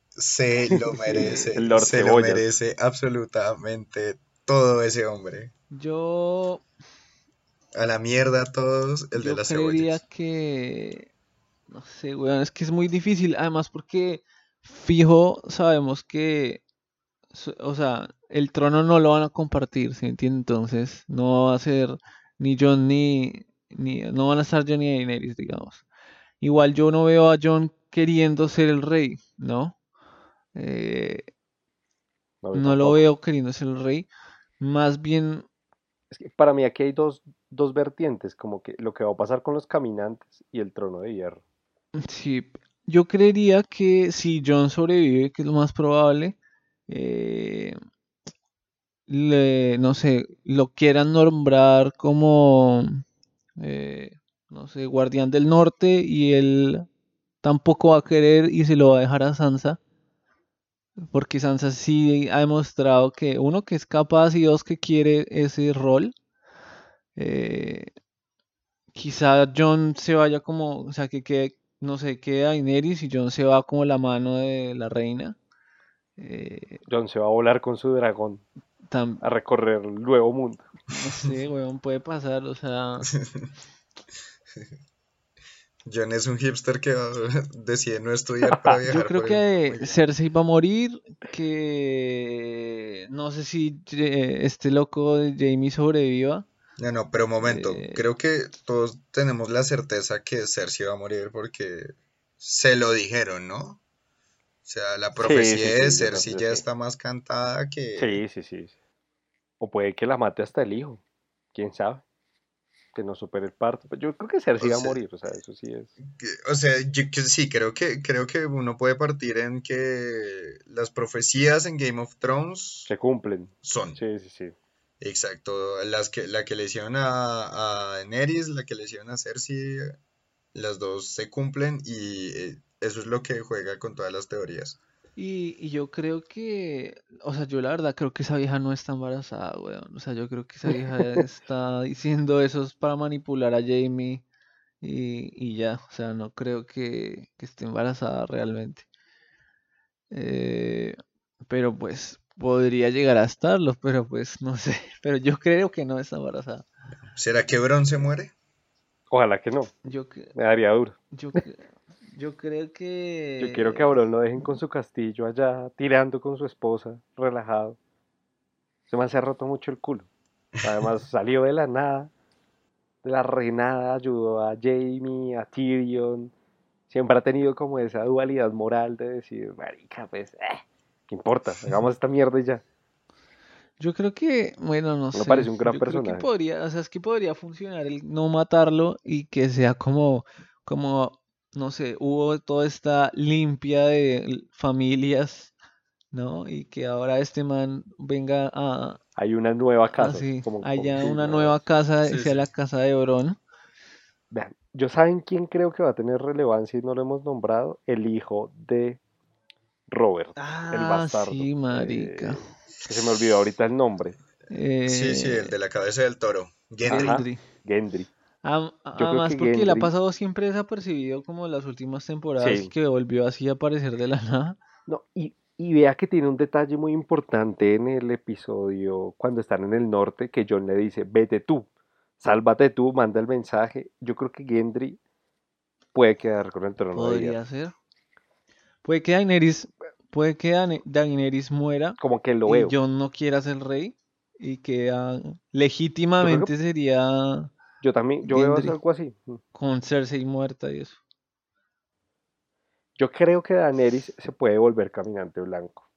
[SPEAKER 3] Se lo merece,
[SPEAKER 1] el Lord
[SPEAKER 3] se lo merece absolutamente todo ese hombre.
[SPEAKER 2] yo,
[SPEAKER 3] A la mierda todos, el de
[SPEAKER 2] yo
[SPEAKER 3] las
[SPEAKER 2] creería
[SPEAKER 3] cebollas.
[SPEAKER 2] que, no sé, weón, es que es muy difícil, además porque fijo sabemos que, o sea, el trono no lo van a compartir, ¿se entiende? Entonces, no va a ser ni Jon ni, ni, no van a estar Jon y Daenerys, digamos. Igual yo no veo a Jon queriendo ser el rey, ¿no? Eh,
[SPEAKER 1] no,
[SPEAKER 2] lo veo queriendo ser el rey. Más bien
[SPEAKER 1] Es que para mí aquí hay dos, dos vertientes, como que lo que va a pasar con los caminantes y el trono de hierro.
[SPEAKER 2] Sí, yo creería que si John sobrevive, que es lo más probable, eh, le- no sé, lo quieran nombrar como, eh, no sé, guardián del norte y él tampoco va a querer y se lo va a dejar a Sansa, porque Sansa sí ha demostrado que uno que es capaz y dos que quiere ese rol. Eh, quizá John se vaya como, o sea, que quede, no sé, quede Daenerys y John se va como la mano de la reina. Eh,
[SPEAKER 1] John se va a volar con su dragón
[SPEAKER 2] tam-
[SPEAKER 1] a recorrer el nuevo mundo.
[SPEAKER 2] no sé, weón, puede pasar, o sea,
[SPEAKER 3] John es un hipster que decide no estudiar para viajar
[SPEAKER 2] yo creo que Cersei va a morir, que no sé si eh, este loco de Jamie sobreviva.
[SPEAKER 3] No, no, pero momento,
[SPEAKER 2] Eh,
[SPEAKER 3] creo que todos tenemos la certeza que Cersei va a morir porque se lo dijeron, ¿no? O sea, la profecía
[SPEAKER 1] sí,
[SPEAKER 3] de
[SPEAKER 1] sí,
[SPEAKER 3] Cersei ya está más cantada que...
[SPEAKER 1] Sí, sí, sí. O puede que la mate hasta el hijo. ¿Quién sabe? Que no supere el parto. Pero yo creo que Cersei
[SPEAKER 3] O
[SPEAKER 1] va a morir, o sea, eso sí es.
[SPEAKER 3] que- o sea, yo que sí, creo que, creo que uno puede partir en que las profecías en Game of Thrones
[SPEAKER 1] Se cumplen.
[SPEAKER 3] son,
[SPEAKER 1] Sí, sí, sí.
[SPEAKER 3] exacto, las que, la que le hicieron a, a Daenerys, la que le hicieron a Cersei, las dos se cumplen y eh, eso es lo que juega con todas las teorías.
[SPEAKER 2] Y, y yo creo que, o sea, yo la verdad creo que esa vieja no está embarazada, weón. O sea, yo creo que esa vieja está diciendo eso es para manipular a Jamie y, y ya. O sea, no creo que, que esté embarazada realmente. Eh, pero pues podría llegar a estarlo, pero pues no sé. Pero yo creo que no está embarazada.
[SPEAKER 3] ¿Será que Bron se muere?
[SPEAKER 1] Ojalá que no.
[SPEAKER 2] Yo,
[SPEAKER 1] Me daría duro.
[SPEAKER 2] yo, cre- yo creo
[SPEAKER 1] Yo
[SPEAKER 2] que...
[SPEAKER 1] quiero que a Bron lo dejen con su castillo allá, tirando con su esposa, relajado. Se me ha roto mucho el culo. Además, salió de la nada, de la reinada, ayudó a Jamie, a Tyrion. Siempre ha tenido como esa dualidad moral de decir, marica, pues, eh, ¿qué importa? Hagamos esta mierda y ya.
[SPEAKER 2] Yo creo que, bueno, no
[SPEAKER 1] Me
[SPEAKER 2] sé.
[SPEAKER 1] parece un gran
[SPEAKER 2] Yo creo que
[SPEAKER 1] personaje.
[SPEAKER 2] podría, o sea, es que podría funcionar el no matarlo y que sea como, como, no sé, hubo toda esta limpia de familias, ¿no? Y que ahora este man venga a,
[SPEAKER 1] Hay una nueva casa.
[SPEAKER 2] así,
[SPEAKER 1] como, como-
[SPEAKER 2] haya una
[SPEAKER 1] no,
[SPEAKER 2] nueva casa
[SPEAKER 3] Sí,
[SPEAKER 2] sea
[SPEAKER 3] sí.
[SPEAKER 2] la casa de Bron.
[SPEAKER 1] Vean, ¿yo saben quién creo que va a tener relevancia y no lo hemos nombrado? El hijo de Robert, el
[SPEAKER 2] Ah,
[SPEAKER 1] bastardo.
[SPEAKER 2] sí, marica.
[SPEAKER 1] eh, que se me olvidó ahorita el nombre.
[SPEAKER 3] Sí, sí, el
[SPEAKER 2] Eh,
[SPEAKER 3] de la cabeza del toro. Gendry.
[SPEAKER 1] Ajá.
[SPEAKER 2] Gendry.
[SPEAKER 1] Gendry.
[SPEAKER 2] Am- Además,
[SPEAKER 1] que
[SPEAKER 2] porque le ha
[SPEAKER 1] Gendry-
[SPEAKER 2] pasado siempre desapercibido como las últimas temporadas
[SPEAKER 1] Sí.
[SPEAKER 2] que volvió así a aparecer de la nada.
[SPEAKER 1] No, y, y vea que tiene un detalle muy importante en el episodio cuando están en el norte, que John le dice, vete tú, sálvate tú, manda el mensaje. Yo creo que Gendry puede quedar con el trono de
[SPEAKER 2] Podría
[SPEAKER 1] hierro.
[SPEAKER 2] ser. Puede que Daenerys, puede que Daenerys muera
[SPEAKER 1] Como que lo
[SPEAKER 2] y
[SPEAKER 1] veo.
[SPEAKER 2] Jon no quiera ser rey y que ah, legítimamente sería
[SPEAKER 1] Yo también, yo veo algo así.
[SPEAKER 2] con Cersei muerta y eso.
[SPEAKER 1] Yo creo que Daenerys se puede volver caminante blanco.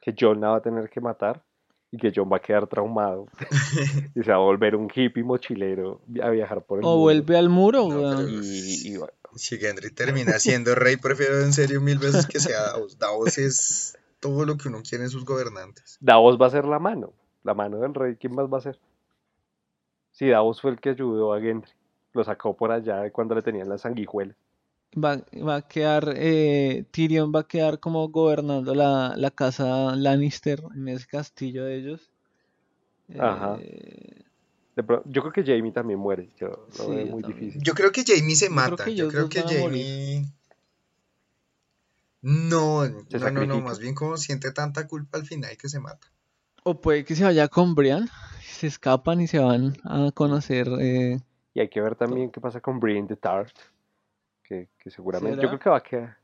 [SPEAKER 1] Que Jon la va a tener que matar y que Jon va a quedar traumado. y se va a volver un hippie mochilero a viajar por el
[SPEAKER 2] O
[SPEAKER 1] mundo.
[SPEAKER 2] vuelve al muro,
[SPEAKER 3] No,
[SPEAKER 1] Y, y va-
[SPEAKER 3] Si Gendry termina siendo rey, prefiero en serio mil veces que sea Davos. Davos es todo lo que uno quiere en sus gobernantes.
[SPEAKER 1] Davos va a ser la mano. La mano del rey, ¿quién más va a ser? Sí, Davos fue el que ayudó a Gendry. Lo sacó por allá de cuando le tenían las sanguijuelas.
[SPEAKER 2] Va, va a quedar, eh, Tyrion va a quedar como gobernando la, la casa Lannister en ese castillo de ellos.
[SPEAKER 1] Ajá.
[SPEAKER 2] Eh,
[SPEAKER 1] De pro- yo creo que Jamie también muere. Yo lo
[SPEAKER 2] Sí,
[SPEAKER 1] veo
[SPEAKER 2] yo
[SPEAKER 1] muy
[SPEAKER 2] también.
[SPEAKER 1] difícil.
[SPEAKER 3] Yo creo que Jamie se
[SPEAKER 2] Yo creo
[SPEAKER 3] mata.
[SPEAKER 2] que
[SPEAKER 3] Yo creo que. Jamie. No, no, no, no, más bien como siente tanta culpa al final que se mata.
[SPEAKER 2] O puede que se vaya con Brian, se escapan y se van a conocer. eh,
[SPEAKER 1] Y hay que ver también qué pasa con Brienne de Tart. Que, que seguramente. Yo creo que va a quedar.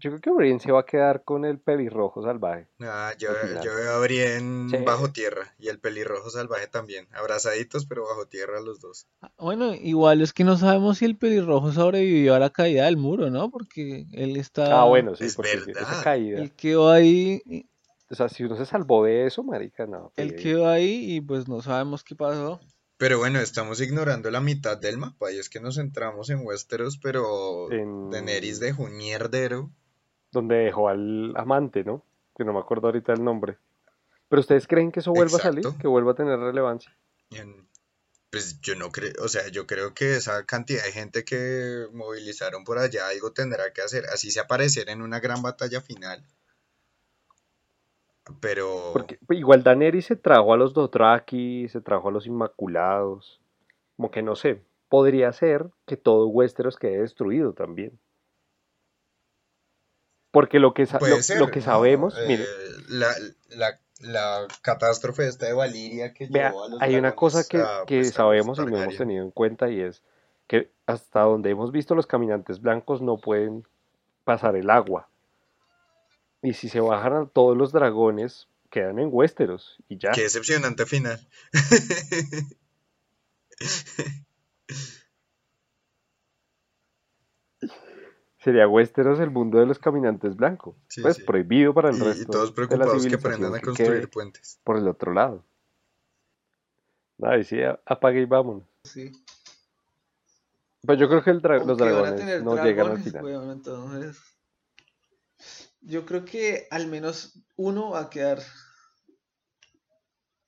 [SPEAKER 1] Yo creo que Brienne se va a quedar con el pelirrojo salvaje.
[SPEAKER 3] Ah, yo, yo veo a
[SPEAKER 1] Sí.
[SPEAKER 3] bajo tierra y el pelirrojo salvaje también. Abrazaditos, pero bajo tierra los dos.
[SPEAKER 2] Bueno, igual es que no sabemos si el pelirrojo sobrevivió a la caída del muro, ¿no? Porque él está,
[SPEAKER 1] Ah, bueno, sí,
[SPEAKER 3] Es
[SPEAKER 1] porque
[SPEAKER 3] verdad.
[SPEAKER 1] esa caída.
[SPEAKER 2] él quedó ahí y,
[SPEAKER 1] O sea, si uno se salvó de eso, marica, no.
[SPEAKER 2] Él quedó ahí y pues no sabemos qué pasó.
[SPEAKER 3] Pero bueno, estamos ignorando la mitad del mapa y es que nos centramos en Westeros, pero
[SPEAKER 1] En-
[SPEAKER 3] Daenerys dejó un mierdero.
[SPEAKER 1] donde dejó al amante, ¿no? Que no me acuerdo ahorita el nombre. Pero ustedes creen que eso vuelva a salir, que vuelva a tener relevancia.
[SPEAKER 3] En- Pues yo no creo, o sea, yo creo que esa cantidad de gente que movilizaron por allá algo tendrá que hacer, así se aparecer en una gran batalla final. Pero
[SPEAKER 1] Porque pues, igual Daenerys se trajo a los Dothraki, se trajo a los Inmaculados. Como que no sé, podría ser que todo Westeros quede destruido también. Porque lo que, sa- lo, que
[SPEAKER 3] ¿no?
[SPEAKER 1] sabemos,
[SPEAKER 3] Eh,
[SPEAKER 1] mire,
[SPEAKER 3] la, la, la catástrofe esta de Valiria que
[SPEAKER 1] Vea,
[SPEAKER 3] llevó a los
[SPEAKER 1] hay una cosa que,
[SPEAKER 3] a,
[SPEAKER 1] que
[SPEAKER 3] pues,
[SPEAKER 1] sabemos y no hemos tenido en cuenta y es que hasta donde hemos visto los caminantes blancos no pueden pasar el agua. Y si se bajan a todos los dragones, quedan en Westeros y ya.
[SPEAKER 3] Qué decepcionante final.
[SPEAKER 1] Sería Westeros el mundo de los caminantes blancos.
[SPEAKER 3] Sí,
[SPEAKER 1] pues
[SPEAKER 3] sí.
[SPEAKER 1] prohibido para el
[SPEAKER 3] Y,
[SPEAKER 1] resto
[SPEAKER 3] y todos
[SPEAKER 1] de la
[SPEAKER 3] preocupados que
[SPEAKER 1] civilización
[SPEAKER 3] aprendan a construir puentes.
[SPEAKER 1] por el otro lado. Ay, sí, apague y vámonos.
[SPEAKER 2] Sí.
[SPEAKER 1] Pues yo creo que el dra- los dragones no llegan al final.
[SPEAKER 2] entonces. Yo creo que al menos uno va a quedar.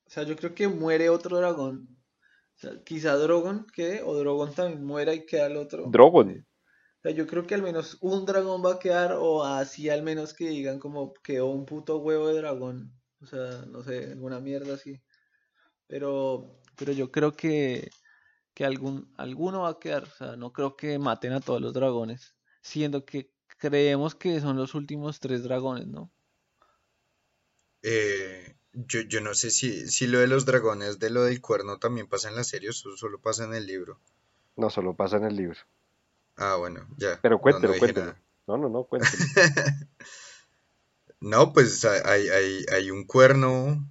[SPEAKER 2] O sea, yo creo que muere otro dragón. O sea, quizá Drogon quede, o Drogon también muera y queda el otro.
[SPEAKER 1] Drogon.
[SPEAKER 2] O sea, yo creo que al menos un dragón va a quedar, o así al menos que digan como quedó un puto huevo de dragón. O sea, no sé, alguna mierda así. Pero, pero yo creo que, que algún, alguno va a quedar. O sea, no creo que maten a todos los dragones. Siendo que creemos que son los últimos tres dragones, ¿no?
[SPEAKER 3] Eh, yo, yo no sé si, si lo de los dragones, de lo del cuerno también pasa en la serie o solo pasa en el libro.
[SPEAKER 1] No, solo pasa en el libro.
[SPEAKER 3] Ah, bueno, ya.
[SPEAKER 1] Pero
[SPEAKER 3] no, no
[SPEAKER 1] cuéntelo, cuéntelo. No, no, no, cuéntelo.
[SPEAKER 3] No, pues hay, hay, hay- un cuerno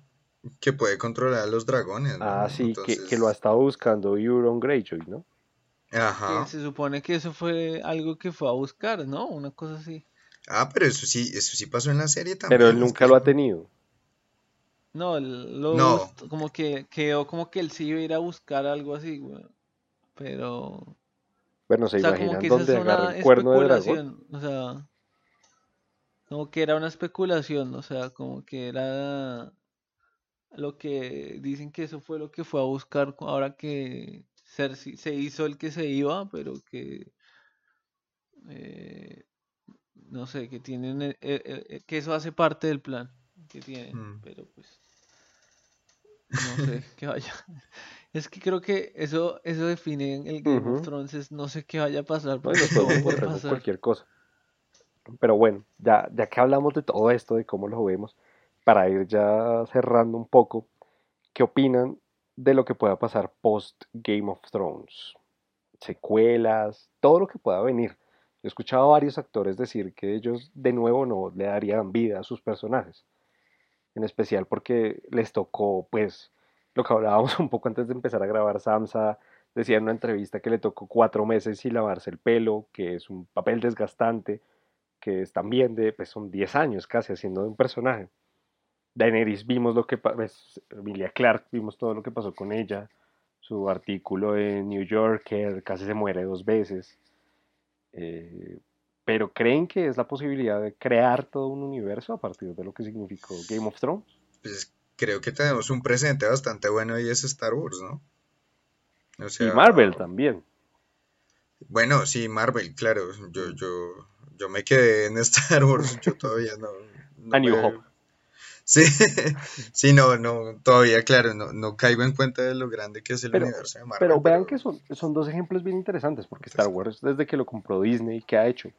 [SPEAKER 3] que puede controlar a los dragones, ¿no?
[SPEAKER 1] Ah, sí, que, que lo ha estado buscando Euron Greyjoy, ¿no?
[SPEAKER 3] Ajá.
[SPEAKER 2] Que se supone que eso fue algo que fue a buscar, ¿no? Una cosa así.
[SPEAKER 3] Ah, pero eso sí, eso sí pasó en la serie también.
[SPEAKER 1] Pero él
[SPEAKER 3] es
[SPEAKER 1] nunca lo ha tenido.
[SPEAKER 2] No, él lo
[SPEAKER 3] No.
[SPEAKER 2] como que quedó como que él sí iba a ir a buscar algo así, güey. Pero,
[SPEAKER 1] Bueno, ¿se
[SPEAKER 2] o sea, como
[SPEAKER 1] imaginan dónde
[SPEAKER 2] es
[SPEAKER 1] agarra
[SPEAKER 2] una
[SPEAKER 1] el cuerno de dragón?
[SPEAKER 2] o sea, como que era una especulación, o sea, como que era lo que dicen que eso fue lo que fue a buscar ahora que Cersei se hizo el que se iba, pero que eh, no sé, que tienen eh, eh, eh, que eso hace parte del plan que tienen,
[SPEAKER 3] Mm.
[SPEAKER 2] pero pues no sé qué vaya. Es que creo que eso eso define el Game of
[SPEAKER 1] Ujú.
[SPEAKER 2] Thrones, es no sé qué vaya a pasar,
[SPEAKER 1] No,
[SPEAKER 2] porque
[SPEAKER 1] podemos
[SPEAKER 2] puede pasar.
[SPEAKER 1] cualquier cosa. Pero bueno, ya, ya que hablamos de todo esto, de cómo lo vemos, para ir ya cerrando un poco, ¿qué opinan de lo que pueda pasar post Game of Thrones? Secuelas, todo lo que pueda venir. He escuchado a varios actores decir que ellos de nuevo no le darían vida a sus personajes. En especial porque les tocó, pues, lo que hablábamos un poco antes de empezar a grabar Samsa, decía en una entrevista que le tocó cuatro meses sin lavarse el pelo, que es un papel desgastante, que es también de, pues son 10 años casi haciendo un personaje. Daenerys vimos lo que, pues, Emilia Clark, vimos todo lo que pasó con ella, su artículo en New Yorker, casi se muere dos veces. Eh, pero ¿creen que es la posibilidad de crear todo un universo a partir de lo que significó Game of Thrones?
[SPEAKER 3] Pues creo que tenemos un presente bastante bueno y es Star Wars, ¿no? O
[SPEAKER 1] Y Marvel también.
[SPEAKER 3] Bueno, sí, Marvel, claro. Yo, yo, yo me quedé en Star Wars, yo todavía no, no
[SPEAKER 1] A New
[SPEAKER 3] me-
[SPEAKER 1] Hope.
[SPEAKER 3] Sí, sí, no, no, todavía, claro, no, no caigo en cuenta de lo grande que es el
[SPEAKER 1] Pero-
[SPEAKER 3] universo de Marvel,
[SPEAKER 1] Pero vean
[SPEAKER 3] pero-
[SPEAKER 1] que son, son dos ejemplos bien interesantes, porque Star Wars, desde que lo compró Disney, ¿qué ha hecho?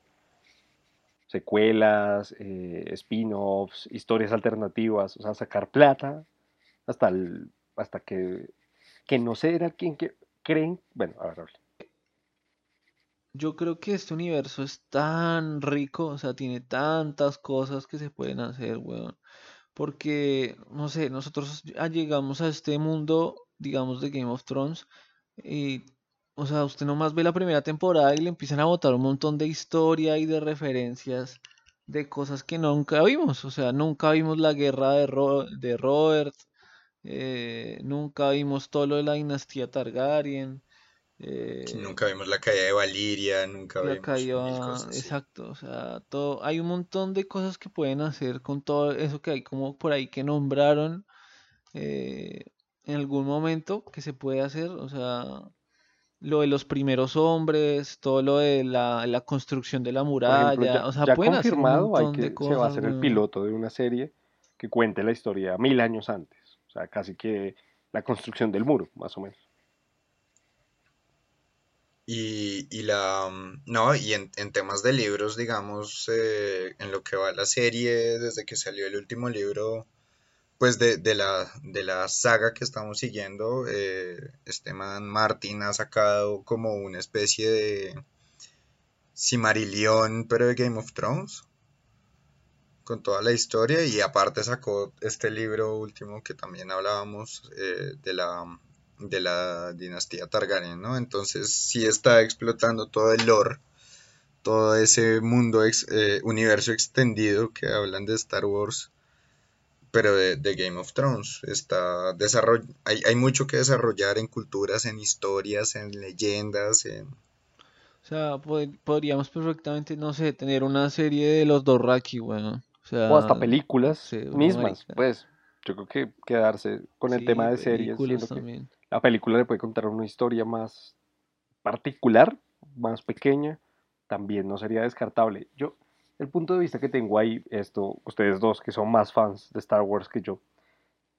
[SPEAKER 1] Secuelas, eh, spin-offs, historias alternativas, o sea, sacar plata hasta el, hasta que, que no sé era quien que creen, bueno, a ver, hable.
[SPEAKER 2] Yo creo que este universo es tan rico, o sea, tiene tantas cosas que se pueden hacer, weón. Porque, no sé, nosotros llegamos a este mundo, digamos, de Game of Thrones, y, o sea, usted nomás ve la primera temporada y le empiezan a botar un montón de historia y de referencias de cosas que nunca vimos. O sea, nunca vimos la guerra de, de Robert, eh, nunca vimos todo lo de la dinastía Targaryen. Eh,
[SPEAKER 3] nunca vimos la caída de Valiria, nunca
[SPEAKER 2] la
[SPEAKER 3] vimos
[SPEAKER 2] caída, exacto, o sea, todo, hay un montón de cosas que pueden hacer con todo eso que hay como por ahí que nombraron eh, en algún momento que se puede hacer, o sea, lo de los primeros hombres, todo lo de la, construcción de la muralla, o sea, pueden hacer un montón
[SPEAKER 1] que
[SPEAKER 2] de cosas.
[SPEAKER 1] Se va a hacer el piloto de una serie que cuente la historia mil años antes, o sea, casi que la construcción del muro, más o menos.
[SPEAKER 3] Y, y la, mm, no, y en, temas de libros, digamos, eh, en lo que va la serie, desde que salió el último libro, pues de, de, la, de la saga que estamos siguiendo, eh, este man Martin ha sacado como una especie de Cimarillion, pero de Game of Thrones, con toda la historia, y aparte sacó este libro último que también hablábamos eh, de la de la dinastía Targaryen, ¿no? Entonces sí está explotando todo el lore, todo ese mundo, eh, universo extendido que hablan de Star Wars, pero de, Game of Thrones. Está hay, hay, mucho que desarrollar en culturas, en historias, en leyendas, en...
[SPEAKER 2] O sea, podríamos perfectamente, no sé, tener una serie de los Dorraki, bueno. O, sea,
[SPEAKER 1] o hasta películas mismas, pues. Yo creo que quedarse con el tema de series. También. La película le puede contar una historia más particular, más pequeña, también no sería descartable. Yo, el punto de vista que tengo ahí, esto, ustedes dos que son más fans de Star Wars que yo,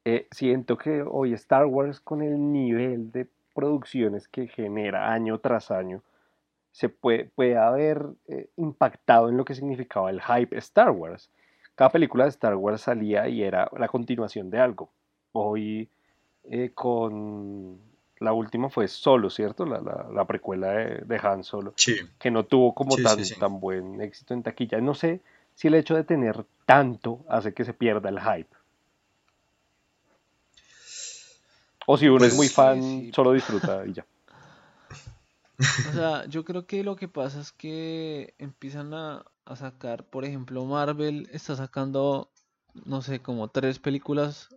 [SPEAKER 1] eh, siento que hoy Star Wars con el nivel de producciones que genera año tras año, se puede, puede haber eh, impactado en lo que significaba el hype Star Wars. Cada película de Star Wars salía y era la continuación de algo. Hoy eh, con la última fue Solo, ¿cierto? La, la, precuela de, Han Solo. Que no tuvo como tan, tan buen éxito en taquilla. No sé si el hecho de tener tanto hace que se pierda el hype. O si uno es muy pues, fan, solo disfruta y ya.
[SPEAKER 2] O sea, yo creo que lo que pasa es que empiezan a, a sacar, por ejemplo, Marvel está sacando, no sé, como tres películas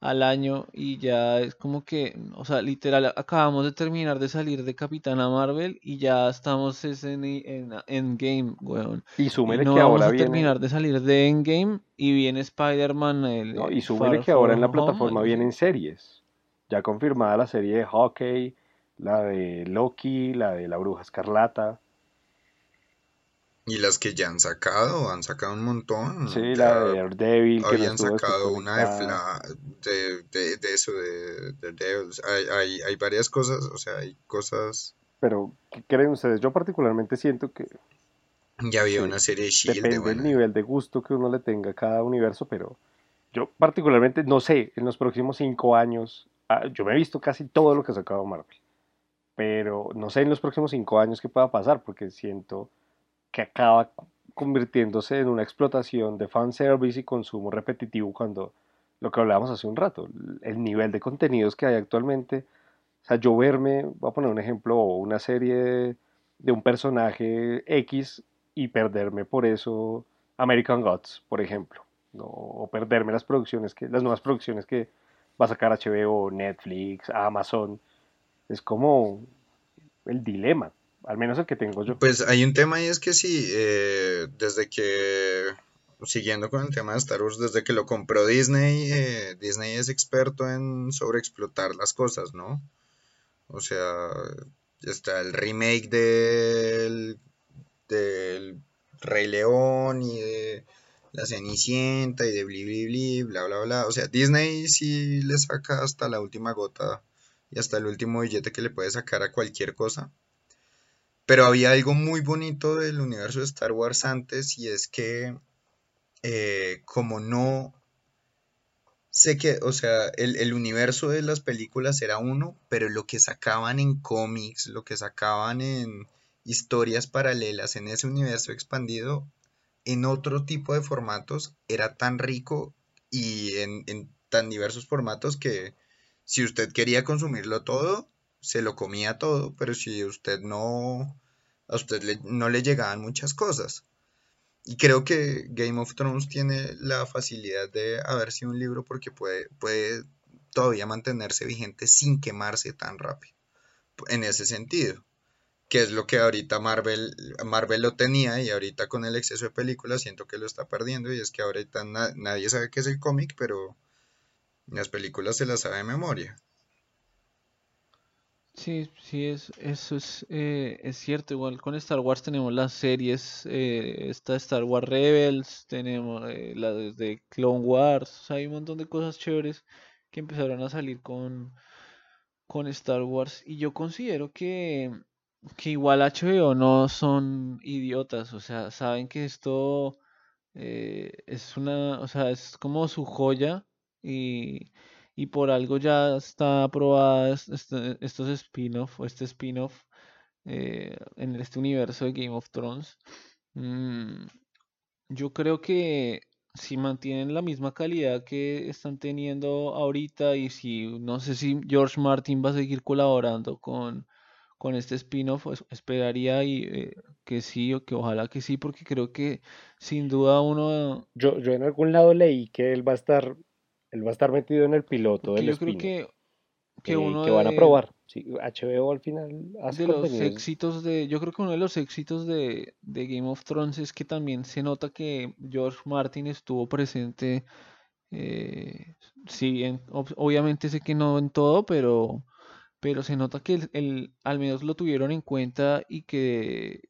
[SPEAKER 2] al año y ya es como que, o sea, literal, acabamos de terminar de salir de Capitana Marvel y ya estamos en, en, Endgame, weón.
[SPEAKER 1] Y súmele
[SPEAKER 2] no
[SPEAKER 1] que
[SPEAKER 2] vamos
[SPEAKER 1] ahora
[SPEAKER 2] a terminar de salir de Endgame y viene Spider-Man.
[SPEAKER 1] No, y súmele que ahora en la plataforma vienen series. Ya confirmada la serie de Hockey, la de Loki, la de la Bruja Escarlata.
[SPEAKER 3] Y las que ya han sacado, han sacado un montón.
[SPEAKER 1] Sí, la de Daredevil.
[SPEAKER 3] Habían sacado una de, de, de, eso, de, Daredevil. Hay, hay, hay, varias cosas, o sea, hay cosas...
[SPEAKER 1] Pero, ¿qué creen ustedes? Yo particularmente siento que...
[SPEAKER 3] Ya había una serie de Shield.
[SPEAKER 1] Depende del nivel de gusto que uno le tenga a cada universo, pero yo particularmente, no sé, en los próximos cinco años, ah, yo me he visto casi todo lo que ha sacado Marvel. Pero no sé en los próximos cinco años qué pueda pasar, porque siento que acaba convirtiéndose en una explotación de fanservice y consumo repetitivo cuando lo que hablábamos hace un rato, el nivel de contenidos que hay actualmente, o sea, yo verme, voy a poner un ejemplo, una serie de, un personaje X y perderme por eso American Gods, por ejemplo, o perderme las producciones que, las nuevas producciones que va a sacar HBO, Netflix, Amazon, es como el dilema al menos el que tengo yo.
[SPEAKER 3] Pues hay un tema y es que sí, eh, desde que, siguiendo con el tema de Star Wars, desde que lo compró Disney, eh, Disney es experto en sobreexplotar las cosas, ¿no? O sea, está el remake del, del Rey León y de La Cenicienta y de bli, bli, bli, bla, bla, bla. O sea, Disney sí le saca hasta la última gota y hasta el último billete que le puede sacar a cualquier cosa. Pero había algo muy bonito del universo de Star Wars antes y es que eh, como no sé que, o sea, el, universo de las películas era uno, pero lo que sacaban en cómics, lo que sacaban en historias paralelas en ese universo expandido, en otro tipo de formatos, era tan rico y en, en tan diversos formatos que si usted quería consumirlo todo, se lo comía todo, pero si usted no, a usted no le llegaban muchas cosas. y creo que Game of Thrones tiene la facilidad de haber sido un libro porque puede, puede todavía mantenerse vigente sin quemarse tan rápido. En ese sentido. Que es lo que ahorita Marvel, Marvel lo tenía y ahorita con el exceso de películas siento que lo está perdiendo y es que ahorita nadie sabe qué es el cómic, pero las películas se las sabe de memoria.
[SPEAKER 2] Sí, sí, es, eso es, eh, es cierto. Igual con Star Wars tenemos las series, eh, está Star Wars Rebels, tenemos eh, la de Clone Wars, hay un montón de cosas chéveres que empezaron a salir con, con Star Wars. Y yo considero que, que igual HBO no son idiotas, o sea, saben que esto eh, es una, o sea, es como su joya y, y por algo ya está aprobada este- estos spin-off este spin-off eh, en este universo de Game of Thrones. Mm, yo creo que si mantienen la misma calidad que están teniendo ahorita y si no sé si George Martin va a seguir colaborando con, con este spin-off, pues, esperaría y, eh, que sí o que ojalá que sí, porque creo que sin duda uno,
[SPEAKER 1] Yo, yo en algún lado leí que él va a estar, él va a estar metido en el piloto
[SPEAKER 2] porque
[SPEAKER 1] del
[SPEAKER 2] yo creo que, que
[SPEAKER 1] eh,
[SPEAKER 2] uno
[SPEAKER 1] que van a probar. Sí, HBO al final hace
[SPEAKER 2] de los éxitos de, yo creo que uno de los éxitos de, de Game of Thrones es que también se nota que George Martin estuvo presente, eh, sí, ob- obviamente sé que no en todo, pero, pero se nota que el, el- al menos lo tuvieron en cuenta y que,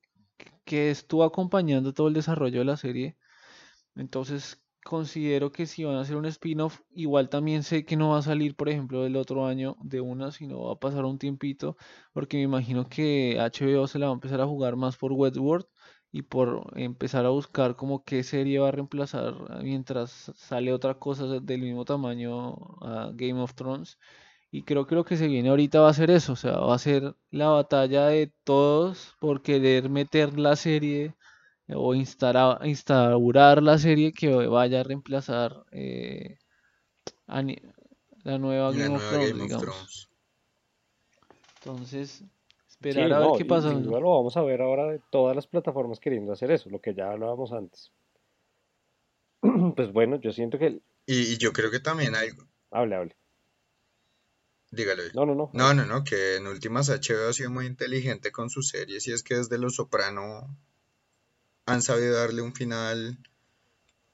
[SPEAKER 2] que estuvo acompañando todo el desarrollo de la serie. Entonces considero que si van a hacer un spin-off, igual también sé que no va a salir, por ejemplo, el otro año de una, sino va a pasar un tiempito, porque me imagino que HBO se la va a empezar a jugar más por Westworld y por empezar a buscar como qué serie va a reemplazar mientras sale otra cosa de- del mismo tamaño a Game of Thrones. Y creo que lo que se viene ahorita va a ser eso, o sea, va a ser la batalla de todos por querer meter la serie o instaura- instaurar la serie que vaya a reemplazar eh, a la nueva
[SPEAKER 3] La
[SPEAKER 2] Game of
[SPEAKER 3] nueva
[SPEAKER 2] Thrones,
[SPEAKER 3] Game of
[SPEAKER 2] digamos.
[SPEAKER 3] Thrones.
[SPEAKER 2] Entonces,
[SPEAKER 1] Sí,
[SPEAKER 2] esperar a ver
[SPEAKER 1] no,
[SPEAKER 2] qué pasa.
[SPEAKER 1] sin duda lo vamos a ver ahora de todas las plataformas queriendo hacer eso, lo que ya hablábamos antes. Pues bueno, yo siento que... el-
[SPEAKER 3] Y, y yo creo que también hay,
[SPEAKER 1] Hable, hable.
[SPEAKER 3] dígalo.
[SPEAKER 1] No, no, no.
[SPEAKER 3] No, no, no, que en últimas HBO ha sido muy inteligente con sus series y es que desde Los Soprano han sabido darle un final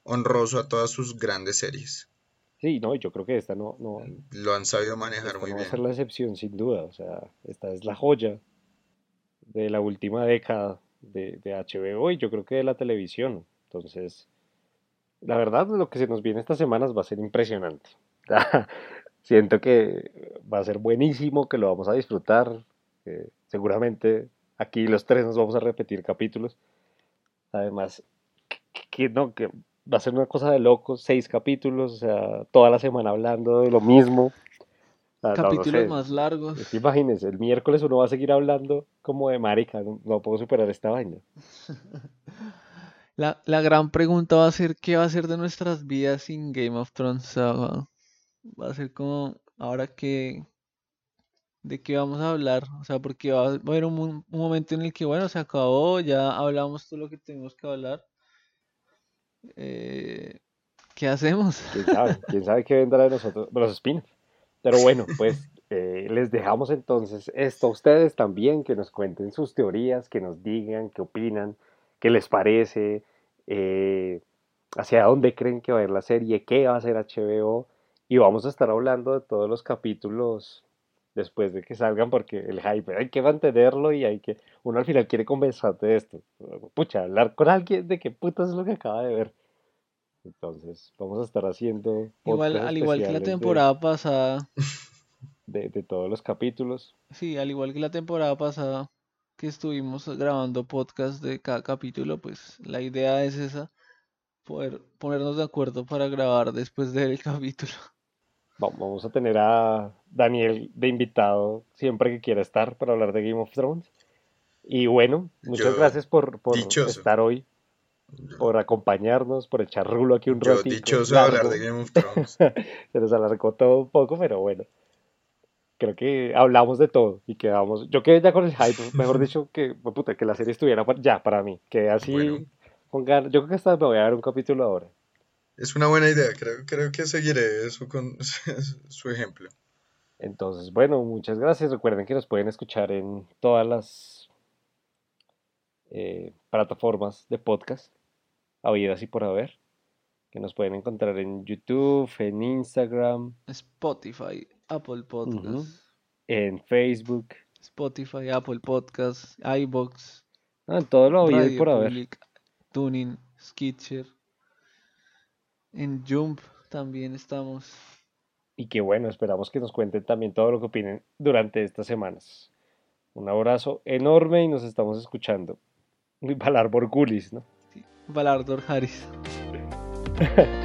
[SPEAKER 3] honroso a todas sus grandes series.
[SPEAKER 1] Sí, no, yo creo que esta no, no,
[SPEAKER 3] Lo han sabido manejar muy
[SPEAKER 1] no va a ser
[SPEAKER 3] bien.
[SPEAKER 1] la excepción, sin duda. O sea, esta es la joya de la última década de, de HBO y yo creo que de la televisión. Entonces, la verdad, lo que se nos viene estas semanas va a ser impresionante. Siento que va a ser buenísimo, que lo vamos a disfrutar. que seguramente aquí los tres nos vamos a repetir capítulos. Además, que, no, que va a ser una cosa de locos, seis capítulos, o sea, toda la semana hablando de lo mismo. Ah, no, no
[SPEAKER 2] Capítulos
[SPEAKER 1] sé.
[SPEAKER 2] más largos.
[SPEAKER 1] Es Imagínense, el miércoles uno va a seguir hablando como de marica, no, no puedo superar esta vaina.
[SPEAKER 2] La, la gran pregunta va a ser qué va a ser de nuestras vidas sin Game of Thrones. O sea, va a ser como ahora que de qué vamos a hablar. O sea, porque va a haber un, un momento en el que, bueno, se acabó, ya hablamos todo lo que tenemos que hablar. Eh, ¿qué hacemos?
[SPEAKER 1] Quién sabe, quién sabe qué vendrá de nosotros, los spin Pero bueno, pues eh, les dejamos entonces esto a ustedes también, que nos cuenten sus teorías, que nos digan qué opinan, qué les parece, eh, hacia dónde creen que va a ir la serie, qué va a hacer HBO. Y vamos a estar hablando de todos los capítulos después de que salgan, porque el hype hay que mantenerlo y hay que. Uno al final quiere conversarte de esto. Pucha, hablar con alguien de qué putas es lo que acaba de ver. Entonces, vamos a estar haciendo
[SPEAKER 2] Igual, al igual que la
[SPEAKER 1] de,
[SPEAKER 2] temporada pasada,
[SPEAKER 1] de, de todos los capítulos.
[SPEAKER 2] sí, al igual que la temporada pasada que estuvimos grabando podcast de cada capítulo, pues la idea es esa, poder ponernos de acuerdo para grabar después del capítulo.
[SPEAKER 1] Va- Vamos a tener a Daniel de invitado siempre que quiera estar para hablar de Game of Thrones. Y bueno, muchas
[SPEAKER 3] Yo,
[SPEAKER 1] gracias por, por estar hoy, por acompañarnos, por echar rulo aquí un
[SPEAKER 3] Yo
[SPEAKER 1] ratico
[SPEAKER 3] dichoso de hablar
[SPEAKER 1] largo.
[SPEAKER 3] de Game of Thrones.
[SPEAKER 1] Se nos alargó todo un poco, pero bueno. Creo que hablamos de todo y quedamos. Yo quedé ya con el hype, mejor dicho, que, puta, que la serie estuviera ya para mí. Quedé así
[SPEAKER 3] Bueno.
[SPEAKER 1] con ganas. Yo creo que hasta me voy a dar un capítulo ahora.
[SPEAKER 3] Es una buena idea, creo, creo que seguiré eso con su ejemplo.
[SPEAKER 1] Entonces, bueno, muchas gracias. Recuerden que nos pueden escuchar en todas las eh, plataformas de podcast, habidas y por haber. Que nos pueden encontrar en YouTube, en Instagram,
[SPEAKER 2] Spotify, Apple Podcast,
[SPEAKER 1] en Facebook,
[SPEAKER 2] Spotify, Apple Podcast, iBox,
[SPEAKER 1] ah, en todo lo habido y por haber.
[SPEAKER 2] Public, Tuning, Skitcher. En Jump también estamos.
[SPEAKER 1] Y que bueno, esperamos que nos cuenten también todo lo que opinen durante estas semanas. Un abrazo enorme y nos estamos escuchando. Valar Borgulis, ¿no?
[SPEAKER 2] Valardor Harris.